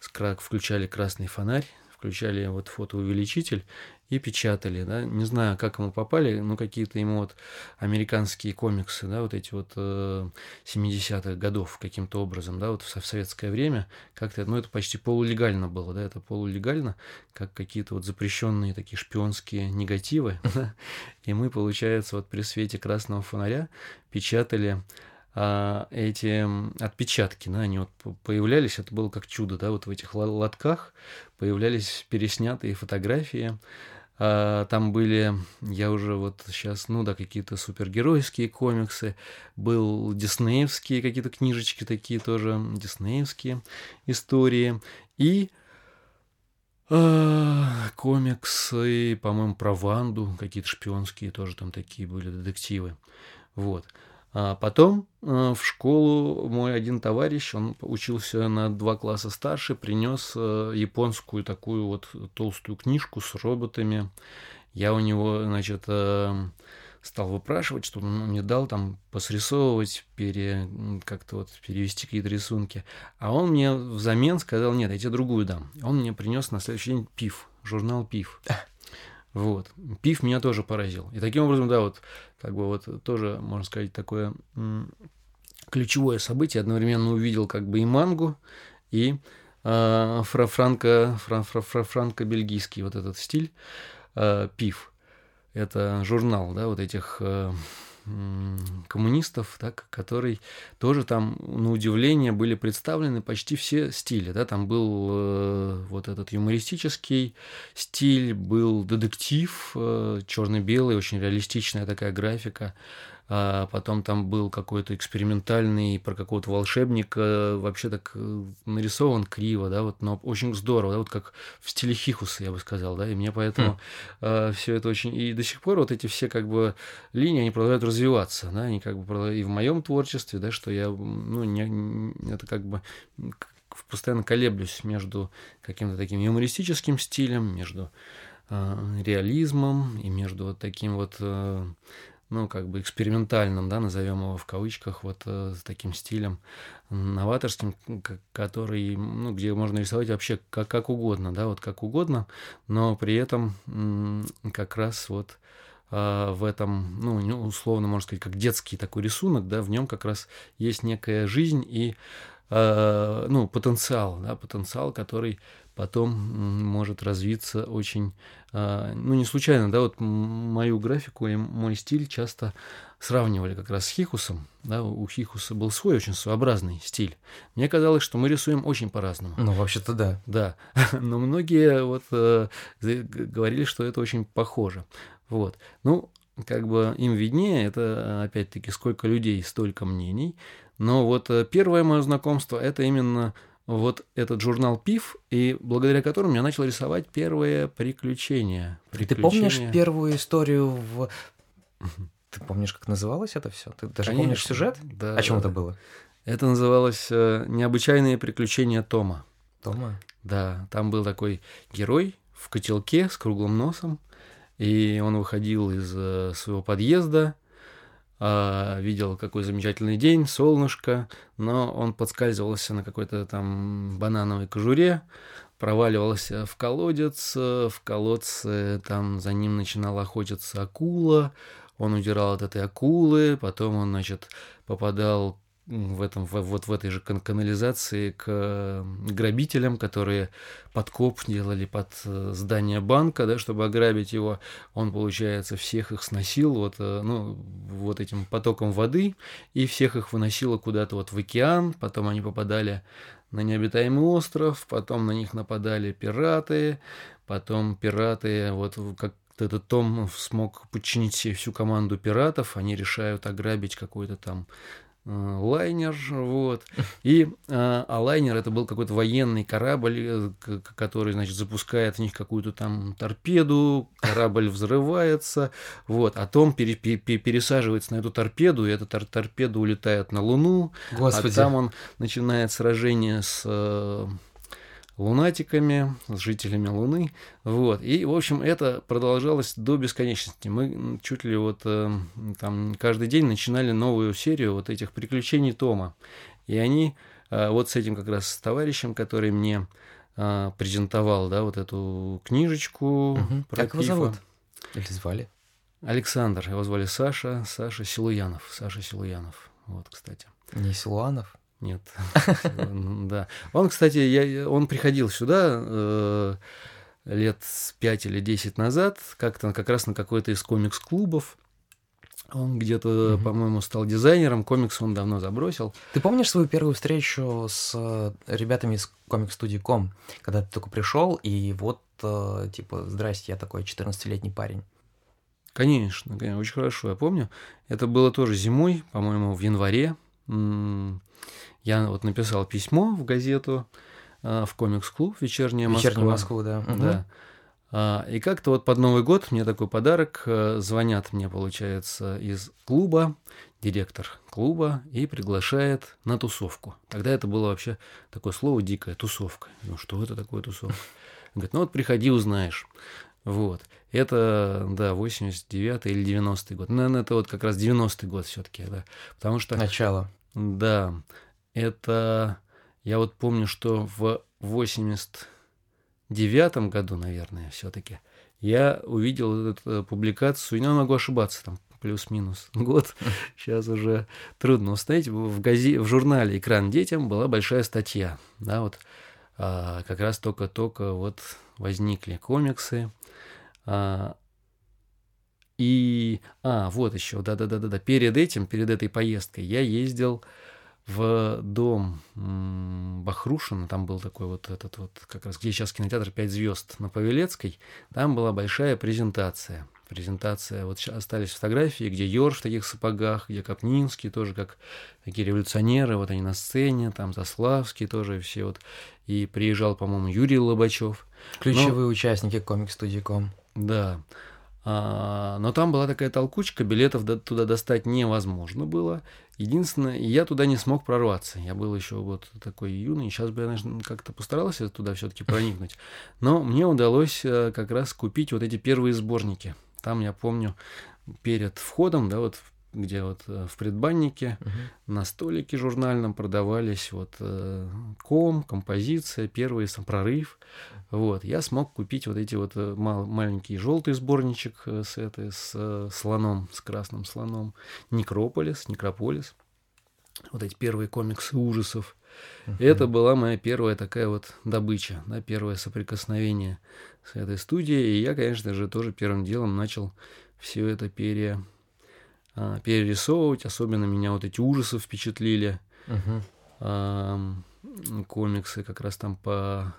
включали красный фонарь, включали вот фотоувеличитель и печатали, да, не знаю, как ему попали, но какие-то ему вот американские комиксы, да, вот эти вот э, 70-х годов каким-то образом, да, вот в, со- в советское время как-то, ну, это почти полулегально было, да, это полулегально, как какие-то вот запрещенные такие шпионские негативы, (laughs) и мы, получается, вот при свете красного фонаря печатали а, эти отпечатки, да, они вот появлялись, это было как чудо, да, вот в этих лотках появлялись переснятые фотографии, А, там были, я уже вот сейчас, ну да, какие-то супергеройские комиксы, был диснеевские какие-то книжечки такие тоже, диснеевские истории, и а, комиксы, по-моему, про Ванду, какие-то шпионские тоже там такие были детективы. Вот. А потом э, в школу мой один товарищ, он учился на два класса старше, принес э, японскую такую вот толстую книжку с роботами. Я у него, значит, э, стал выпрашивать, чтобы он мне дал там посрисовывать, пере, как-то вот перевести какие-то рисунки. А он мне взамен сказал, нет, я тебе другую дам. Он мне принес на следующий день ПИФ, журнал ПИФ. (laughs) Вот. Пив меня тоже поразил. И таким образом, да, вот, как бы вот тоже, можно сказать, такое ключевое событие. Одновременно увидел как бы и мангу, и э, фра франко, фра фра фра франко-бельгийский вот этот стиль э, пив. Это журнал, да, вот этих э, коммунистов, так, который тоже там, на удивление, были представлены почти все стили. Да? Там был э, вот этот юмористический стиль, был детектив, э, черно-белый, очень реалистичная такая графика. А потом там был какой-то экспериментальный про какого-то волшебника, вообще так э, нарисован криво, да, вот, но очень здорово, да, вот как в стиле Хихуса, я бы сказал, да, и мне поэтому все это очень... И до сих пор вот эти все как бы линии, они продолжают развиваться, да, они как бы и в моем творчестве, да, что я, ну, не, это как бы постоянно колеблюсь между каким-то таким юмористическим стилем, между э, реализмом и между вот таким вот, э, ну, как бы экспериментальным, да, назовем его в кавычках, вот э, с таким стилем новаторским, который, ну, где можно рисовать вообще как, как угодно, да, вот как угодно, но при этом как раз вот а, в этом, ну, условно, можно сказать, как детский такой рисунок, да, в нем как раз есть некая жизнь и, а, ну, потенциал, да, потенциал, который потом может развиться очень, а, ну, не случайно, да, вот мою графику и мой стиль часто сравнивали как раз с Хихусом, да, у Хихуса был свой очень своеобразный стиль. Мне казалось, что мы рисуем очень по-разному. Ну, вообще-то да. Да, (laughs) но многие вот э, говорили, что это очень похоже. Вот. Ну, как бы им виднее, это опять-таки сколько людей, столько мнений. Но вот э, первое мое знакомство это именно вот этот журнал ПИФ, и благодаря которому я начал рисовать первые приключения. И ты помнишь Приключения. первую историю в... Ты помнишь, как называлось это все? Ты даже помнишь Конечно, сюжет? Да. О чем да, это да. было? Это называлось э, «Необычайные приключения Тома». Тома? Да, там был такой герой в котелке с круглым носом, и он выходил из э, своего подъезда, видел, какой замечательный день, солнышко, но он подскальзывался на какой-то там банановой кожуре, проваливался в колодец, э, в колодце там за ним начинала охотиться акула, он удирал от этой акулы, потом он, значит, попадал в этом, в- вот в этой же кан- канализации к грабителям, которые подкоп делали под э, здание банка, да, чтобы ограбить его. Он, получается, всех их сносил вот, э, ну, вот этим потоком воды, и всех их выносило куда-то вот в океан, потом они попадали на необитаемый остров, потом на них нападали пираты, потом пираты, вот как этот Том смог подчинить себе всю команду пиратов, они решают ограбить какой-то там лайнер, вот. И, а, а лайнер это был какой-то военный корабль, э, который, значит, запускает в них какую-то там торпеду, корабль взрывается, вот. А Том пере, пере, пересаживается на эту торпеду, и эта тор торпеда улетает на Луну, а Господи. а там он начинает сражение с э, лунатиками, с жителями Луны. Вот. И, в общем, это продолжалось до бесконечности. Мы чуть ли вот э, там каждый день начинали новую серию вот этих приключений Тома. И они э, вот с этим как раз с товарищем, который мне э, презентовал, да, вот эту книжечку. Угу. Про как его зовут? Или звали? Александр. Его звали Саша. Саша Силуянов. Саша Силуянов. Вот, кстати. Не Силуанов? Нет. (laughs) Да. Он, кстати, я, он приходил сюда э, лет пять или десять назад, как-то как раз на какой-то из комикс-клубов. Он где-то, угу. по-моему, стал дизайнером, комикс он давно забросил. Ты помнишь свою первую встречу с э, ребятами из комикс-студии Ком, когда ты только пришел, и вот, э, типа, здрасте, я такой 14-летний парень? Конечно, конечно, очень хорошо, я помню. Это было тоже зимой, по-моему, в январе. Я вот написал письмо в газету, а, в комикс-клуб «Вечерняя Москва». «Вечерняя Москва», да. Да. А, и как-то вот под Новый год мне такой подарок, э, звонят мне, получается, из клуба, директор клуба, и приглашает на тусовку. Тогда это было вообще такое слово дикое, тусовка. Ну, что это такое тусовка? Говорит, ну вот приходи, узнаешь. Вот. Это, да, 89 или 90-й год. Наверное, это вот как раз 90-й год все таки да. Потому что... Начало. Да. Это... Я вот помню, что в 89 году, наверное, все таки я увидел эту э, публикацию, я могу ошибаться, там плюс-минус год, (laughs) сейчас уже трудно установить, в, газе, в журнале «Экран детям» была большая статья, да, вот а, как раз только-только вот возникли комиксы, а, и, а, вот еще, да-да-да-да, перед этим, перед этой поездкой я ездил в дом Бахрушина, там был такой вот этот вот, как раз где сейчас кинотеатр «Пять звезд» на Павелецкой, там была большая презентация. Презентация, вот сейчас остались фотографии, где Йорш в таких сапогах, где Капнинский тоже как такие революционеры, вот они на сцене, там Заславский тоже все вот. И приезжал, по-моему, Юрий Лобачев. Ключевые Но... участники комик-студии Ком. Да. А, но там была такая толкучка, билетов туда достать невозможно было. Единственное, я туда не смог прорваться. Я был еще вот такой юный. Сейчас бы я, наверное, как-то постарался туда все-таки (laughs) проникнуть. Но мне удалось э, как раз купить вот эти первые сборники. Там, я помню, перед входом, да, вот где вот э, в предбаннике угу. на столике журнальном продавались вот э, ком, композиция, первый сам прорыв. Вот, я смог купить вот эти вот э, мал, маленький желтый сборничек с этой с слоном, с красным слоном, Некрополис, Некрополис. Вот эти первые комиксы ужасов. Uh-huh. Это была моя первая такая вот добыча, да, первое соприкосновение с этой студией. И я, конечно же, тоже первым делом начал все это пере, а, перерисовывать. Особенно меня вот эти ужасы впечатлили. Угу. А, комиксы как раз там по...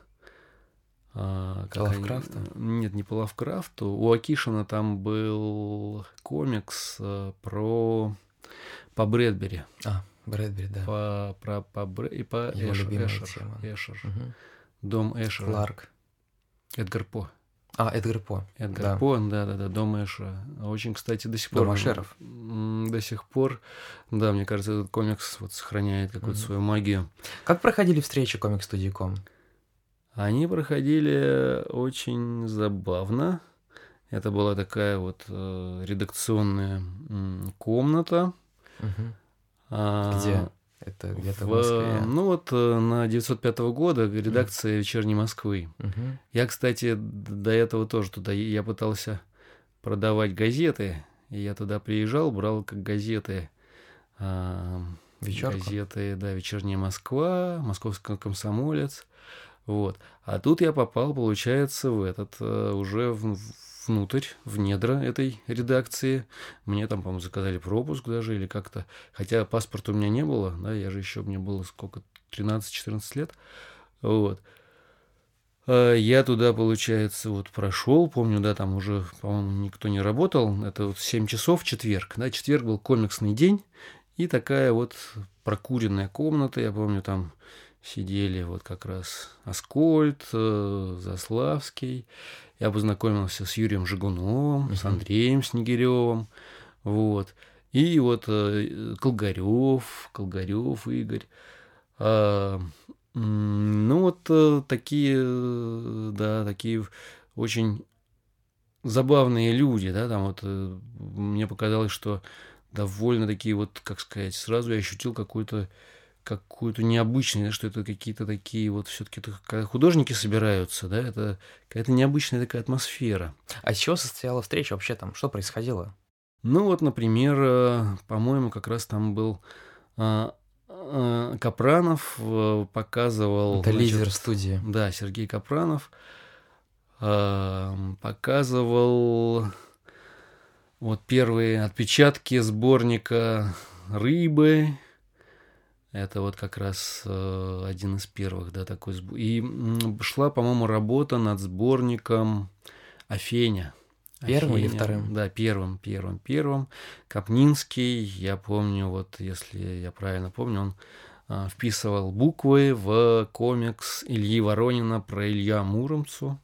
А, Лавкрафта? Они... Нет, не по Лавкрафту. У Акишина там был комикс а, про... по Брэдбери. А, Брэдбери, да. По, про, по Бр... и по Его Эш... Эшер. Тема. Эшер. Угу. Дом Эшера. Кларк. Эдгар По. А, Эдгар По. Эдгар да. По, да-да-да, Дом Эша. Очень, кстати, до сих пор... Дом Ашеров. До сих пор, да, мне кажется, этот комикс вот сохраняет какую-то mm-hmm. свою магию. Как проходили встречи комик-студии Ком? Они проходили очень забавно. Это была такая вот э, редакционная э, комната. Угу. А, Где? Это где-то в, в Москве. Ну вот э, на 905 года редакция mm. «Вечерней Москвы». Mm-hmm. Я, кстати, до этого тоже туда, я пытался продавать газеты, и я туда приезжал, брал как газеты, э, газеты, да, «Вечерняя Москва», «Московский комсомолец», вот. А тут я попал, получается, в этот, э, уже в, внутрь, в недра этой редакции. Мне там, по-моему, заказали пропуск даже или как-то. Хотя паспорта у меня не было, да, я же еще, мне было сколько, 13-14 лет. Вот. А, я туда, получается, вот прошел, помню, да, там уже, по-моему, никто не работал. Это вот 7 часов в четверг. Да, четверг был комиксный день. И такая вот прокуренная комната, я помню, там сидели вот как раз Аскольд, э, Заславский. Я познакомился с Юрием Жигуновым, uh-huh. с Андреем Снегиревым, вот. И вот э, Колгарев, Колгарев Игорь. А, ну вот э, такие, да, такие очень забавные люди, да, там вот мне показалось, что довольно такие вот, как сказать, сразу я ощутил какую-то какую-то необычность, что это какие-то такие вот все-таки, художники собираются, да, это какая-то необычная такая атмосфера. А с чего состояла встреча вообще там? Что происходило? Ну вот, например, э, по-моему, как раз там был а, а, Капранов э, показывал... Это значит, лидер студии. Да, Сергей Капранов а, показывал вот первые отпечатки сборника рыбы. Это вот как раз э, один из первых, да, такой сбор. И шла, по-моему, работа над сборником Афеня. Первым Афеня, или вторым? Да, первым, первым, первым. Капнинский, я помню, вот если я правильно помню, он э, вписывал буквы в комикс Ильи Воронина про Илья Муромцу.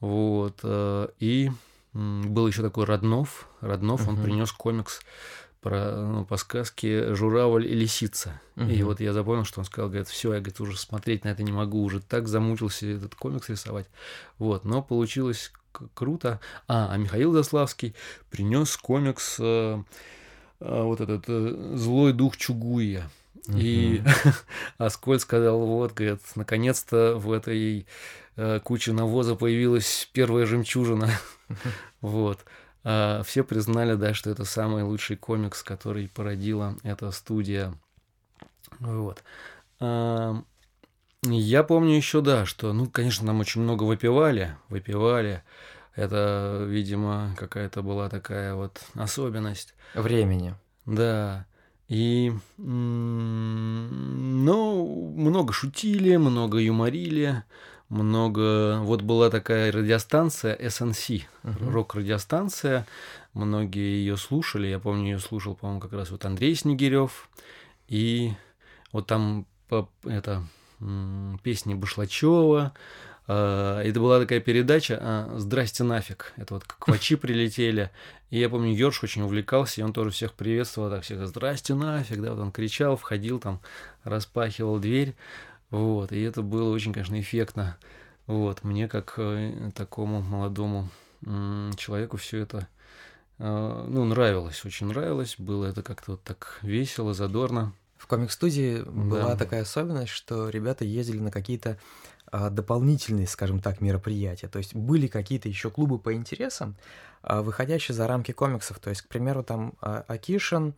Вот, э, и был еще такой Роднов. Роднов, uh-huh. он принес комикс про, ну, по сказке «Журавль и лисица». Uh-huh. И вот я запомнил, что он сказал, говорит, все, я говорит, уже смотреть на это не могу, уже так замучился этот комикс рисовать. Вот, но получилось круто. А, а Михаил Заславский принес комикс э, э, вот этот э, «Злой дух Чугуя». Uh-huh. И (laughs) Аскольд сказал, вот, говорит, наконец-то в этой э, куче навоза появилась первая жемчужина. (laughs) Вот. А все признали, да, что это самый лучший комикс, который породила эта студия. Вот. Я помню еще, да, что, ну, конечно, нам очень много выпивали, выпивали. Это, видимо, какая-то была такая вот особенность. Времени. Да. И, ну, много шутили, много юморили много... Вот была такая радиостанция SNC, uh-huh. рок-радиостанция. Многие ее слушали. Я помню, ее слушал, по-моему, как раз вот Андрей Снегирев. И вот там это песни Башлачева. А, это была такая передача а, «Здрасте нафиг». Это вот как вачи (laughs) прилетели. И я помню, Йорш очень увлекался, и он тоже всех приветствовал, так всех «Здрасте нафиг», да, вот он кричал, входил там, распахивал дверь. Вот, и это было очень, конечно, эффектно. Вот, мне как э, такому молодому человеку все это э, ну, нравилось, очень нравилось. Было это как-то вот так весело, задорно. В комик-студии да. была такая особенность, что ребята ездили на какие-то а, дополнительные, скажем так, мероприятия. То есть были какие-то еще клубы по интересам, а, выходящие за рамки комиксов. То есть, к примеру, там а, Акишин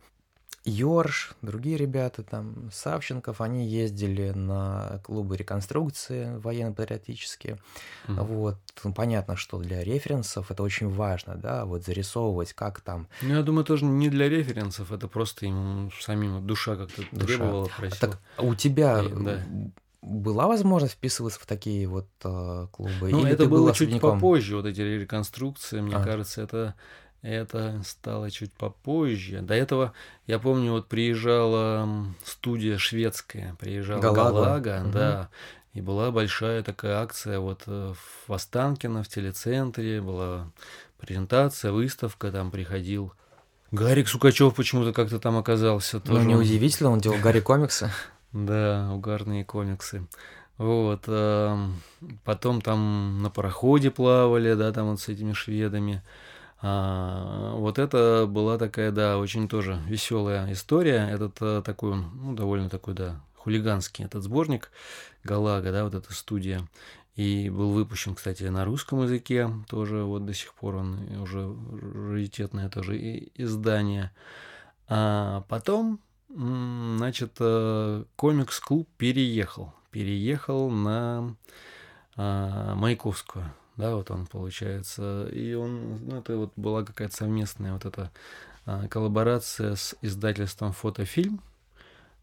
Йорш, другие ребята, там, Савченков, они ездили на клубы реконструкции военно-патриотические. Mm-hmm. Вот, ну, понятно, что для референсов это очень важно, да, вот зарисовывать, как там. Ну, я думаю, тоже не для референсов, это просто им самим душа как-то душа. требовала, просила. А так, а у тебя И, да. была возможность вписываться в такие вот э, клубы? Ну, Или это было чуть попозже, вот эти реконструкции, мне а. кажется, это это стало чуть попозже. До этого, я помню, вот приезжала студия шведская, приезжала Галага, Галага угу. да, и была большая такая акция вот э, в Останкино, в телецентре, была презентация, выставка, там приходил Гарик Сукачев почему-то как-то там оказался. Ну, тоже. Ну, неудивительно, он делал Гарри комиксы. (laughs) Да, угарные комиксы. Вот. Потом там на пароходе плавали, да, там вот с этими шведами. А, вот это была такая, да, очень тоже веселая история. Этот а, такой, ну, довольно такой, да, хулиганский этот сборник Галага, да, вот эта студия. И был выпущен, кстати, на русском языке, тоже вот до сих пор он уже раритетное тоже издание. А потом, значит, э, комикс-клуб переехал. Переехал на а, Маяковскую да, вот он получается. И он, ну, это вот была какая-то совместная вот эта а, коллаборация с издательством «Фотофильм».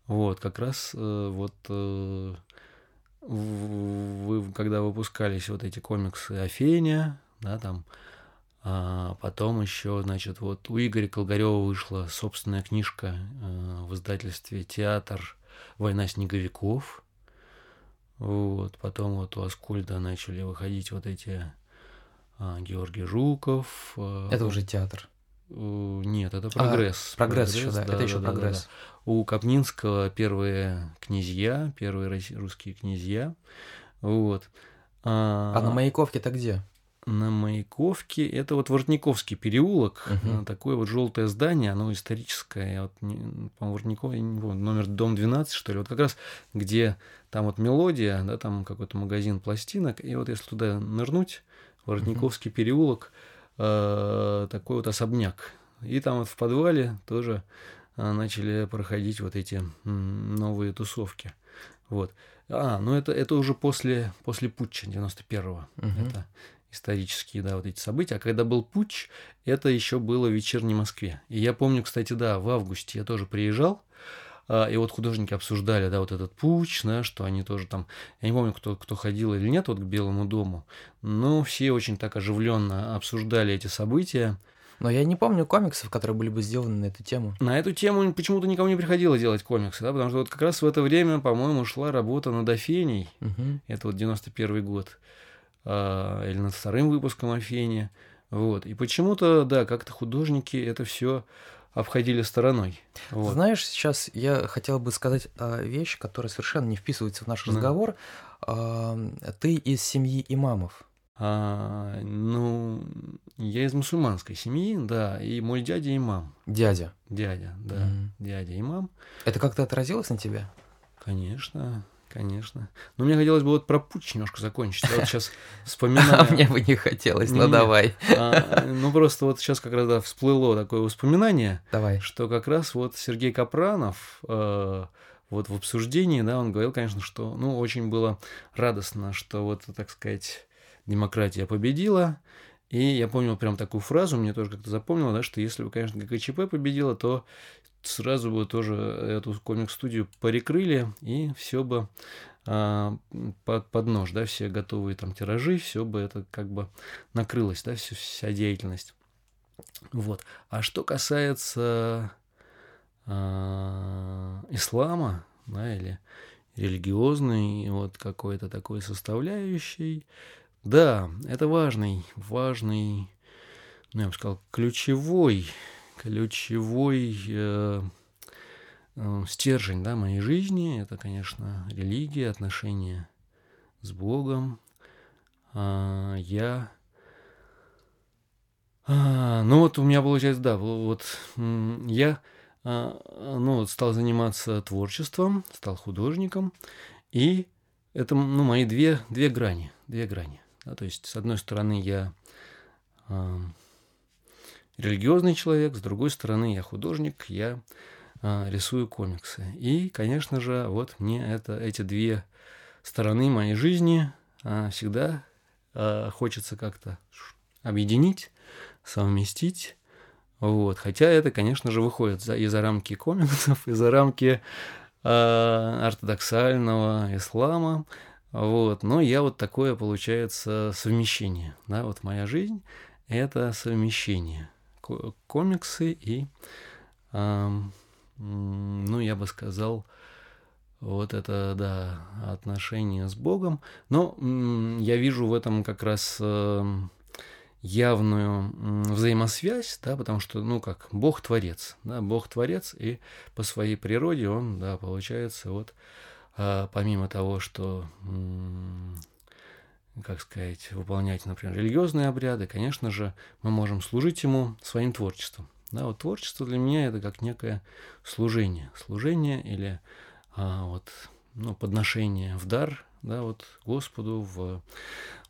Вот, как раз э, вот э, вы, когда выпускались вот эти комиксы Афеня, да, там, а потом еще, значит, вот у Игоря Колгарева вышла собственная книжка э, в издательстве «Театр. Война снеговиков». Вот, потом вот у Аскольда начали выходить вот эти а, Георгий Жуков. А, это уже театр. Нет, это прогресс. А, прогресс, прогресс еще, да, да это еще да, прогресс. Да, да. У Капнинского первые князья, первые русские князья. Вот. А, а на Маяковке-то где? На Маяковке это вот Воротниковский переулок, угу. такое вот желтое здание, оно историческое, вот, по-моему, Воротников, номер дом 12, что ли, вот как раз где там вот мелодия, да, там какой-то магазин пластинок, и вот если туда нырнуть, Воротниковский угу. переулок, э, такой вот особняк. И там вот в подвале тоже э, начали проходить вот эти новые тусовки. Вот. А, ну это, это уже после, после путча 91-го. Угу. Это исторические, да, вот эти события. А когда был путч, это еще было в вечерней Москве. И я помню, кстати, да, в августе я тоже приезжал, а, и вот художники обсуждали, да, вот этот путь, да, что они тоже там, я не помню, кто, кто ходил или нет вот к Белому дому, но все очень так оживленно обсуждали эти события. Но я не помню комиксов, которые были бы сделаны на эту тему. На эту тему почему-то никому не приходило делать комиксы, да, потому что вот как раз в это время, по-моему, шла работа над Афеней, угу. это вот 91 год, э, или над вторым выпуском Афени, вот, и почему-то, да, как-то художники это все обходили стороной. Вот. Знаешь, сейчас я хотел бы сказать вещь, которая совершенно не вписывается в наш разговор. Да. Ты из семьи имамов. А, ну, я из мусульманской семьи, да, и мой дядя имам. Дядя. Дядя, да, mm. дядя имам. Это как-то отразилось на тебя? Конечно. Конечно. Но мне хотелось бы вот про путь немножко закончить. Я вот сейчас (laughs) вспоминаю... А мне бы не хотелось, ну давай. А, ну просто вот сейчас как раз всплыло такое воспоминание, давай. что как раз вот Сергей Капранов э, вот в обсуждении, да, он говорил, конечно, что, ну, очень было радостно, что вот, так сказать, демократия победила, и я помнил прям такую фразу, мне тоже как-то запомнило, да, что если бы, конечно, ГКЧП победила, то сразу бы тоже эту комик-студию перекрыли, и все бы а, под, под нож, да, все готовые там тиражи, все бы это как бы накрылось, да, все, вся деятельность. Вот. А что касается а, ислама, да, или религиозной вот какой-то такой составляющей, да, это важный, важный, ну, я бы сказал, ключевой ключевой э, э, стержень да, моей жизни – это, конечно, религия, отношения с Богом. А, я а, ну вот у меня получается, да, вот я а, ну, вот стал заниматься творчеством, стал художником, и это ну, мои две, две грани, две грани. Да, то есть, с одной стороны, я религиозный человек, с другой стороны, я художник, я а, рисую комиксы. И, конечно же, вот мне это, эти две стороны моей жизни а, всегда а, хочется как-то объединить, совместить. Вот. Хотя это, конечно же, выходит за, и за рамки комиксов, и за рамки э, ортодоксального ислама. Вот. Но я вот такое, получается, совмещение. Да? Вот моя жизнь – это совмещение комиксы и, ну, я бы сказал, вот это, да, отношение с Богом. Но я вижу в этом как раз явную взаимосвязь, да, потому что, ну, как, Бог творец, да, Бог творец, и по своей природе он, да, получается, вот, а, помимо того, что как сказать, выполнять, например, религиозные обряды, конечно же, мы можем служить ему своим творчеством. Да, вот творчество для меня это как некое служение, служение или а, вот, ну, подношение в дар, да, вот Господу в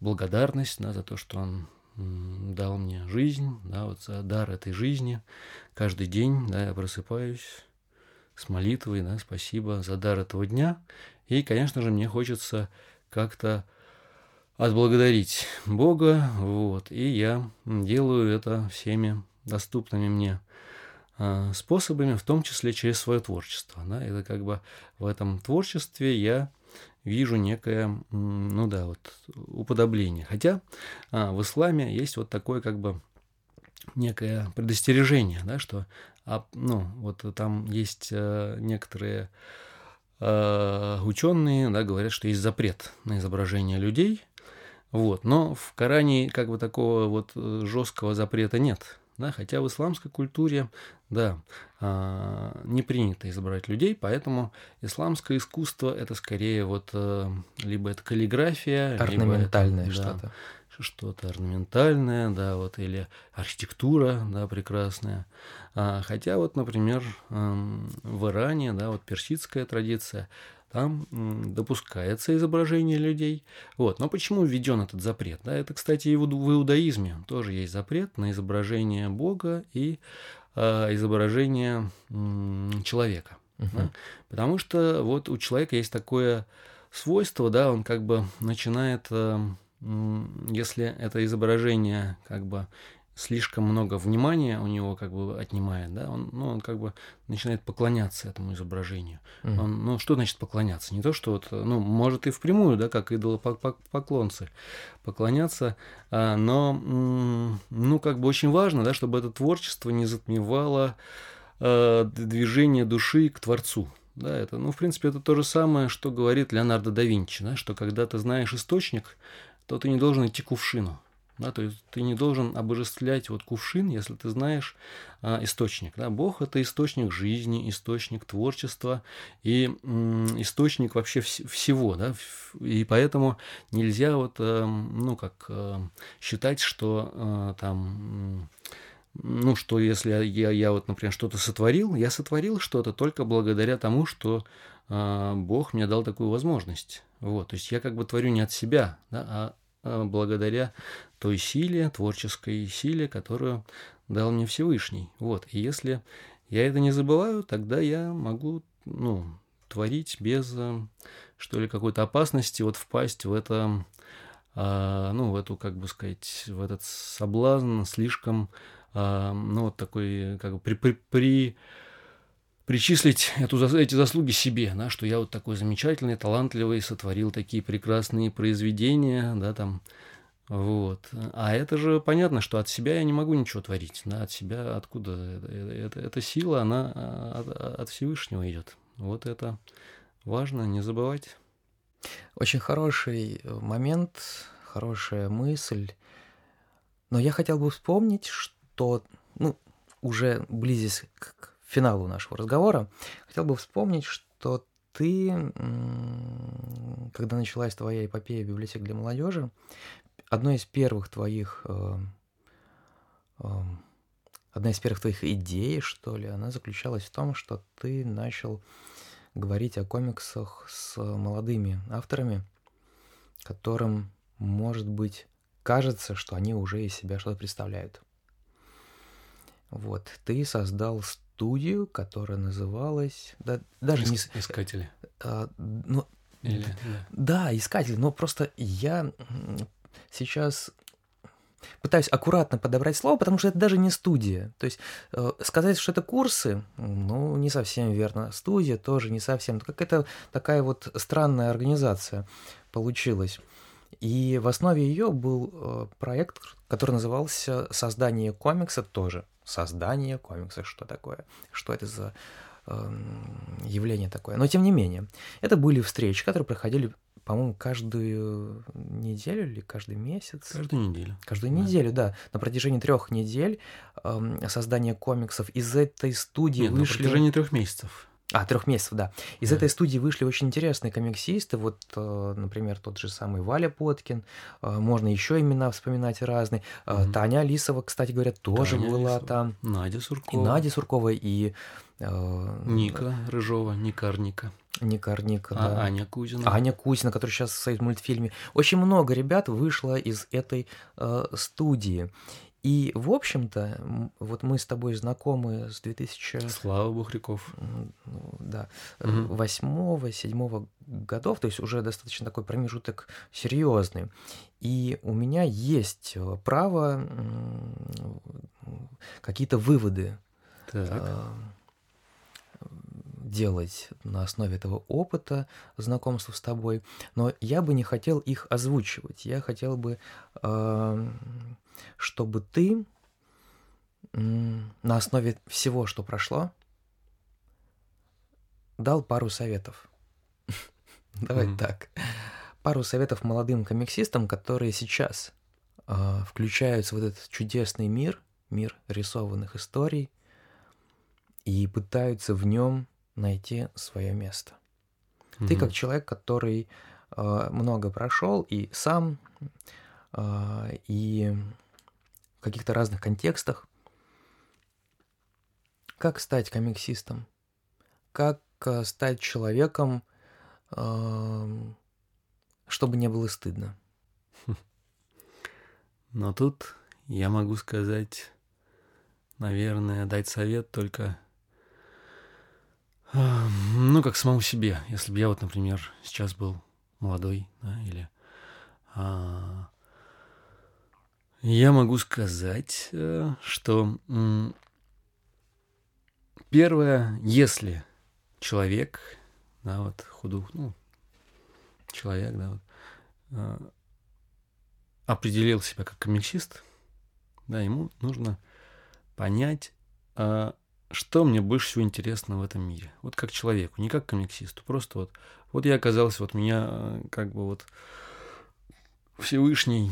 благодарность, да, за то, что Он дал мне жизнь, да, вот за дар этой жизни. Каждый день, да, я просыпаюсь с молитвой, да, спасибо за дар этого дня. И, конечно же, мне хочется как-то отблагодарить Бога, вот, и я делаю это всеми доступными мне а, способами, в том числе через свое творчество. Да? Это как бы в этом творчестве я вижу некое, ну да, вот уподобление. Хотя а, в исламе есть вот такое как бы некое предостережение, да, что а, ну, вот там есть а, некоторые а, ученые, да, говорят, что есть запрет на изображение людей, вот, но в Коране как бы такого вот э, жесткого запрета нет, да, хотя в исламской культуре, да, а, не принято изображать людей, поэтому исламское искусство это скорее вот э, либо это каллиграфия, орнаментальное либо это, что-то. Да, что-то орнаментальное, да, вот, или архитектура, да, прекрасная. А, хотя вот, например, в Иране, да, вот персидская традиция, там допускается изображение людей. Вот. Но почему введен этот запрет? Да, это, кстати, и в иудаизме тоже есть запрет на изображение Бога и э, изображение э, человека. Uh-huh. Да? Потому что вот у человека есть такое свойство, да, он как бы начинает, э, если это изображение как бы слишком много внимания у него как бы отнимает, да, он, ну, он как бы начинает поклоняться этому изображению. Mm-hmm. Он, ну, что значит поклоняться? Не то, что вот, ну, может и впрямую, да, как идолопоклонцы поклоняться, а, но, ну, как бы очень важно, да, чтобы это творчество не затмевало а, движение души к Творцу. Да, это, ну, в принципе, это то же самое, что говорит Леонардо да Винчи, да, что когда ты знаешь источник, то ты не должен идти кувшину. Да, то есть ты не должен обожествлять вот кувшин, если ты знаешь а, источник. Да? Бог это источник жизни, источник творчества и м, источник вообще вс- всего. Да? И поэтому нельзя вот, э, ну, как э, считать, что э, там ну, что если я, я вот, например, что-то сотворил, я сотворил что-то только благодаря тому, что э, Бог мне дал такую возможность. Вот, то есть я как бы творю не от себя, да, а а, благодаря той силе, творческой силе, которую дал мне Всевышний. Вот. И если я это не забываю, тогда я могу, ну, творить без, э, что ли, какой-то опасности, вот впасть в это, а, ну, в эту, как бы сказать, в этот соблазн слишком, а, ну, вот такой, как бы при, при, при причислить эту, эти заслуги себе, да, что я вот такой замечательный, талантливый, сотворил такие прекрасные произведения, да, там, вот. А это же понятно, что от себя я не могу ничего творить, да, от себя откуда? Это, эта сила, она от, от Всевышнего идет. Вот это важно, не забывать. Очень хороший момент, хорошая мысль. Но я хотел бы вспомнить, что, ну, уже близясь к финалу нашего разговора, хотел бы вспомнить, что ты, когда началась твоя эпопея библиотек для молодежи, одной из первых твоих, э, э, одна из первых твоих идей, что ли, она заключалась в том, что ты начал говорить о комиксах с молодыми авторами, которым, может быть, кажется, что они уже из себя что-то представляют. Вот, ты создал студию, которая называлась... Да, даже Иск, не... Искатели. А, ну, Или, да. да, искатели. Но просто я сейчас пытаюсь аккуратно подобрать слово, потому что это даже не студия. То есть э, сказать, что это курсы, ну, не совсем верно. Студия тоже не совсем. Какая-то такая вот странная организация получилась. И в основе ее был э, проект, который назывался «Создание комикса» тоже создание комикса, что такое, что это за явление такое. Но тем не менее, это были встречи, которые проходили, по-моему, каждую неделю или каждый месяц. Каждую неделю. Каждую да. неделю, да. На протяжении трех недель э, создание комиксов из этой студии Нет, вышли. На протяжении трех месяцев. А, трех месяцев, да. Из да. этой студии вышли очень интересные комиксисты. Вот, э, например, тот же самый Валя Поткин. Э, можно еще имена вспоминать разные. Угу. Таня Алисова, кстати говоря, тоже Таня была Алисова. там. Надя Суркова. И Надя Суркова, и... Ника Рыжова, Никарника. Никарника, а, да. Аня Кузина. Аня Кузина, которая сейчас стоит в мультфильме. Очень много ребят вышло из этой э, студии. И, в общем-то, вот мы с тобой знакомы с 2000... Слава Бухряков. Да, восьмого, седьмого годов, то есть уже достаточно такой промежуток серьезный. И у меня есть э, право какие-то выводы так. делать на основе этого опыта знакомства с тобой, но я бы не хотел их озвучивать. Я хотел бы, э, чтобы ты на основе всего, что прошло, дал пару советов. (laughs) Давай так. Пару советов молодым комиксистам, которые сейчас э, включаются в этот чудесный мир, мир рисованных историй, и пытаются в нем найти свое место. Mm-hmm. Ты как человек, который э, много прошел и сам, э, и в каких-то разных контекстах. Как стать комиксистом? Как э, стать человеком, э, чтобы не было стыдно? (laughs) Но тут я могу сказать, наверное, дать совет только ну, как самому себе. Если бы я вот, например, сейчас был молодой, да, или... А, я могу сказать, э, что первое, если человек, да, вот худу, ну, человек, да, вот, а, определил себя как комиксист, да, ему нужно понять, а, что мне больше всего интересно в этом мире. Вот как человеку, не как комиксисту. Просто вот, вот я оказался, вот меня э, как бы вот Всевышний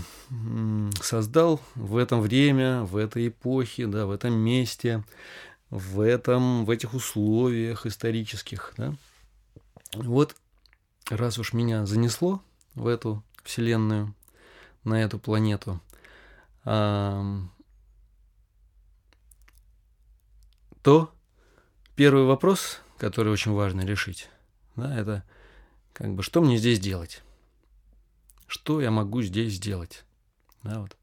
создал в этом время, в этой эпохе, да, в этом месте, в, этом, в этих условиях исторических. Да. Вот раз уж меня занесло в эту вселенную, на эту планету, то первый вопрос, который очень важно решить, да, это как бы что мне здесь делать? Что я могу здесь сделать? Да, вот.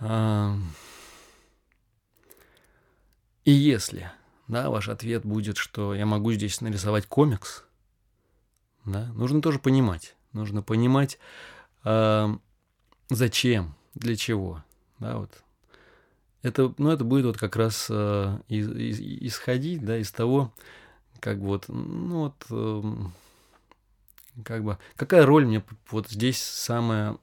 А, и если, да, ваш ответ будет, что я могу здесь нарисовать комикс, да, нужно тоже понимать, нужно понимать, а, зачем, для чего, да, вот это, ну, это будет вот как раз из, исходить, да, из того, как вот, ну, вот, э, как бы, какая роль мне вот здесь самая,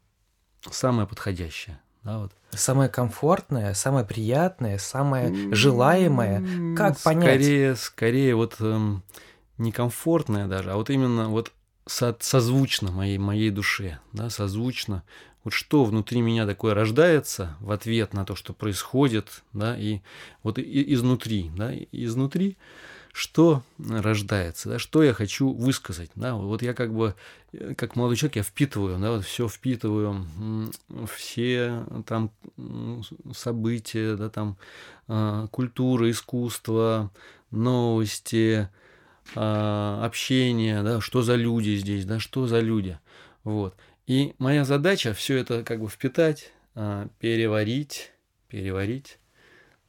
самая подходящая, да, вот. Самое комфортное, самое приятное, самое желаемое. Как понять? Скорее, скорее вот э, некомфортное даже, а вот именно вот со, созвучно моей, моей душе, да, созвучно вот что внутри меня такое рождается в ответ на то, что происходит, да, и вот и, изнутри, да, изнутри, что рождается, да, что я хочу высказать, да, вот я как бы, э, как молодой человек, я впитываю, да, вот все впитываю, все там события, да, там а, культура, искусство, новости, а, общение, да, что за люди здесь, да, что за люди, вот. И моя задача все это как бы впитать, а, переварить, переварить,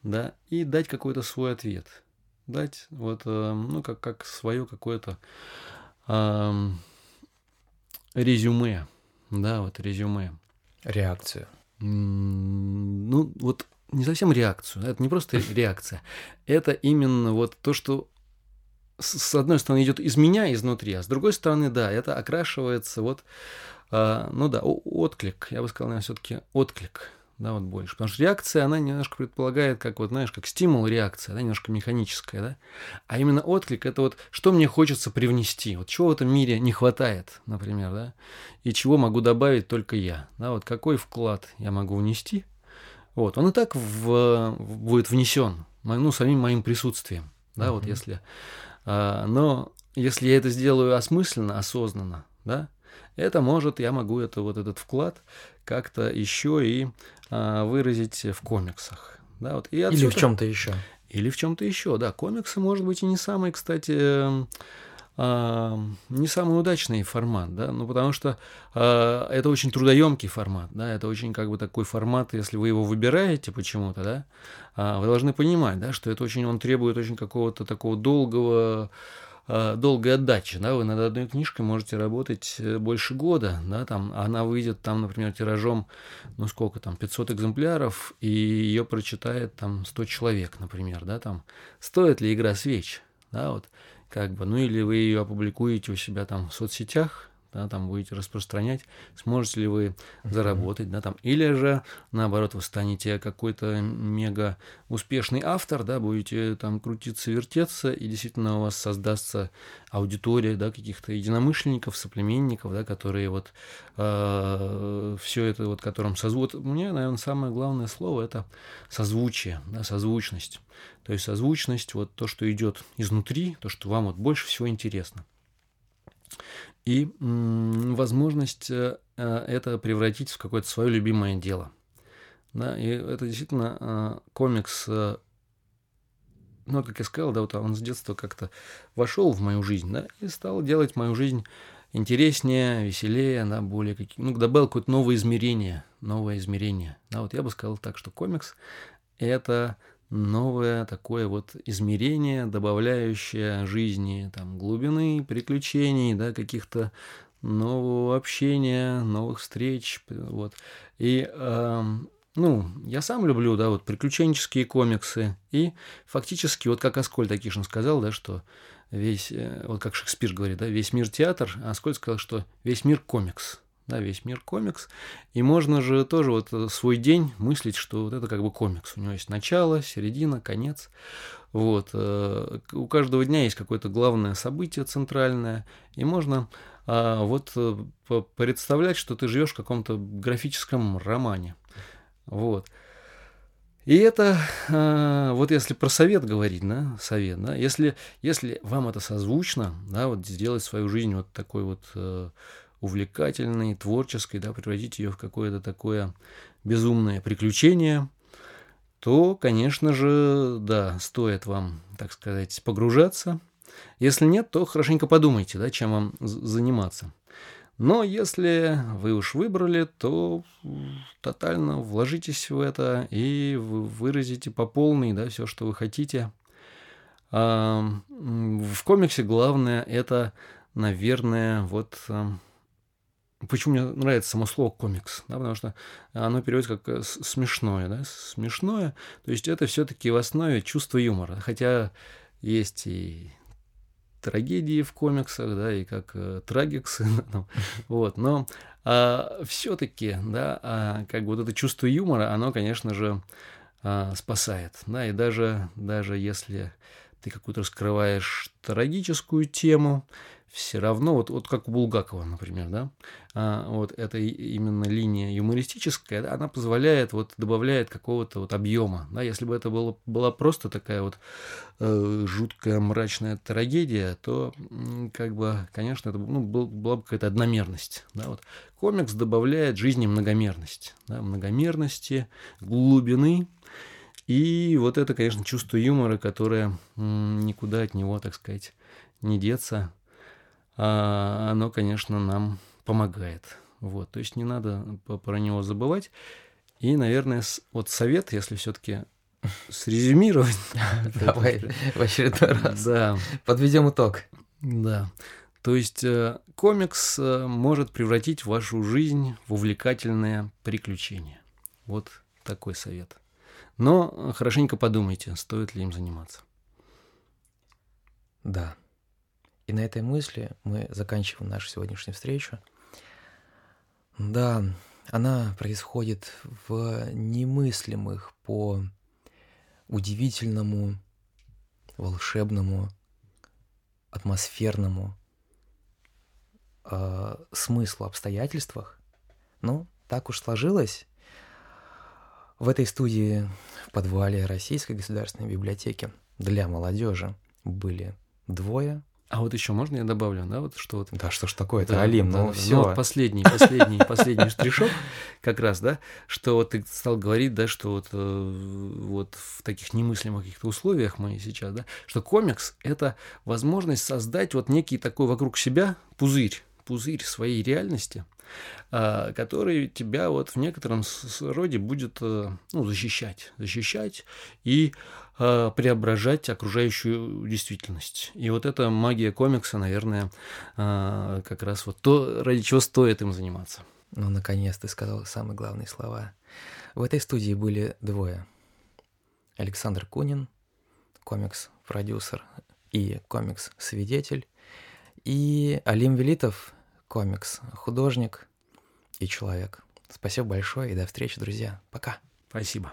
да, и дать какой-то свой ответ. Дать вот, э, ну, как, как свое какое-то э, резюме, да, вот резюме. Реакцию. Ну, вот не совсем реакцию, это не просто (laughs) реакция, это именно вот то, что с одной стороны идет из меня изнутри, а с другой стороны, да, это окрашивается вот а, ну да, отклик, я бы сказал, наверное, все-таки отклик, да, вот больше. Потому что реакция, она немножко предполагает, как вот, знаешь, как стимул реакция, да, немножко механическая, да. А именно отклик – это вот, что мне хочется привнести, вот чего в этом мире не хватает, например, да, и чего могу добавить только я, да, вот какой вклад я могу внести, вот, он и так в, будет внесен, ну, самим моим присутствием, да, mm-hmm. вот если, а, но если я это сделаю осмысленно, осознанно, да, это может, я могу это вот этот вклад как-то еще и а, выразить в комиксах. Да, вот. и отсюда... Или в чем-то еще. Или в чем-то еще, да. Комиксы, может быть, и не самый, кстати, а, не самый удачный формат, да, ну потому что а, это очень трудоемкий формат, да, это очень как бы такой формат, если вы его выбираете почему-то, да, а, вы должны понимать, да, что это очень, он требует очень какого-то такого долгого долгой отдачи, да, вы над одной книжкой можете работать э, больше года, да, там, она выйдет там, например, тиражом, ну сколько там, 500 экземпляров, и ее прочитает там 100 человек, например, да, там, стоит ли игра свеч, да, вот, как бы, ну или вы ее опубликуете у себя там в соцсетях, да, там будете распространять, сможете ли вы заработать, да, там, или же, наоборот, вы станете какой-то мега успешный автор, да, будете там крутиться, вертеться, и действительно у вас создастся аудитория, да, каких-то единомышленников, соплеменников, да, которые вот э, все это вот, которым созвут. Мне, наверное, самое главное слово это созвучие, да, созвучность. То есть созвучность, вот то, что идет изнутри, то, что вам вот больше всего интересно и возможность э, э, это превратить в какое-то свое любимое дело. Да, и это действительно э, комикс, ну, как я сказал, да, вот он с детства как-то вошел в мою жизнь, да, и стал делать мою жизнь интереснее, веселее, да, более какие, ну, добавил какое-то новое измерение, новое измерение. Да, вот я бы сказал так, что комикс – это новое такое вот измерение, добавляющее жизни там, глубины, приключений, да, каких-то нового общения, новых встреч. Вот. И э, ну, я сам люблю, да, вот приключенческие комиксы. И фактически, вот как Аскольд Акишин сказал, да, что весь, э, вот как Шекспир говорит, да, весь мир театр, а Аскольд сказал, что весь мир комикс да, весь мир комикс. И можно же тоже вот э, свой день мыслить, что вот это как бы комикс. У него есть начало, середина, конец. Вот. Э, у каждого дня есть какое-то главное событие центральное, и можно а, вот э, представлять, что ты живешь в каком-то графическом романе. Вот. И это, вот если про совет говорить, да, совет, да, если, если вам это созвучно, да, вот сделать свою жизнь вот такой вот увлекательной, творческой, да, превратить ее в какое-то такое безумное приключение, то, конечно же, да, стоит вам, так сказать, погружаться. Если нет, то хорошенько подумайте, да, чем вам заниматься. Но если вы уж выбрали, то тотально вложитесь в это и выразите по полной да, все, что вы хотите. А, в комиксе главное это, наверное, вот Почему мне нравится само слово комикс? Да, потому что оно переводится как э, смешное, да, смешное. То есть это все-таки в основе чувство юмора. Хотя есть и трагедии в комиксах, да, и как э, трагиксы, (laughs) вот, но а, все-таки, да, а, как бы вот это чувство юмора, оно, конечно же, а, спасает, да, и даже, даже если ты какую-то раскрываешь трагическую тему, все равно, вот, вот как у Булгакова, например, да, а, вот эта именно линия юмористическая, она позволяет, вот добавляет какого-то вот объема, да, если бы это было, была просто такая вот э, жуткая мрачная трагедия, то как бы, конечно, это ну, был, была бы какая-то одномерность, да, вот. Комикс добавляет жизни многомерность, да, многомерности, глубины, и вот это, конечно, чувство юмора, которое никуда от него, так сказать, не деться, оно, конечно, нам помогает. Вот, то есть не надо про него забывать. И, наверное, вот совет, если все-таки срезюмировать. (laughs) Давай в очередной раз. Да. Подведем итог. Да. То есть э, комикс э, может превратить вашу жизнь в увлекательное приключение. Вот такой совет. Но хорошенько подумайте, стоит ли им заниматься. Да. И на этой мысли мы заканчиваем нашу сегодняшнюю встречу. Да, она происходит в немыслимых по удивительному, волшебному, атмосферному э, смыслу обстоятельствах. Ну, так уж сложилось. В этой студии в подвале Российской государственной библиотеки для молодежи были двое а вот еще можно я добавлю, да, вот что вот. Да, что ж такое, это да, Алим, да, ну да, все. Ну, вот последний, последний, (laughs) последний штришок, как раз, да, что вот ты стал говорить, да, что вот, э, вот в таких немыслимых каких-то условиях мы сейчас, да, что комикс – это возможность создать вот некий такой вокруг себя пузырь, пузырь своей реальности, а, который тебя вот в некотором роде будет э, ну, защищать, защищать и Э, преображать окружающую действительность. И вот эта магия комикса, наверное, э, как раз вот то, ради чего стоит им заниматься. Ну, наконец ты сказал самые главные слова. В этой студии были двое. Александр Кунин, комикс-продюсер, и комикс «Свидетель», и Алим Велитов, комикс «Художник» и «Человек». Спасибо большое и до встречи, друзья. Пока. Спасибо.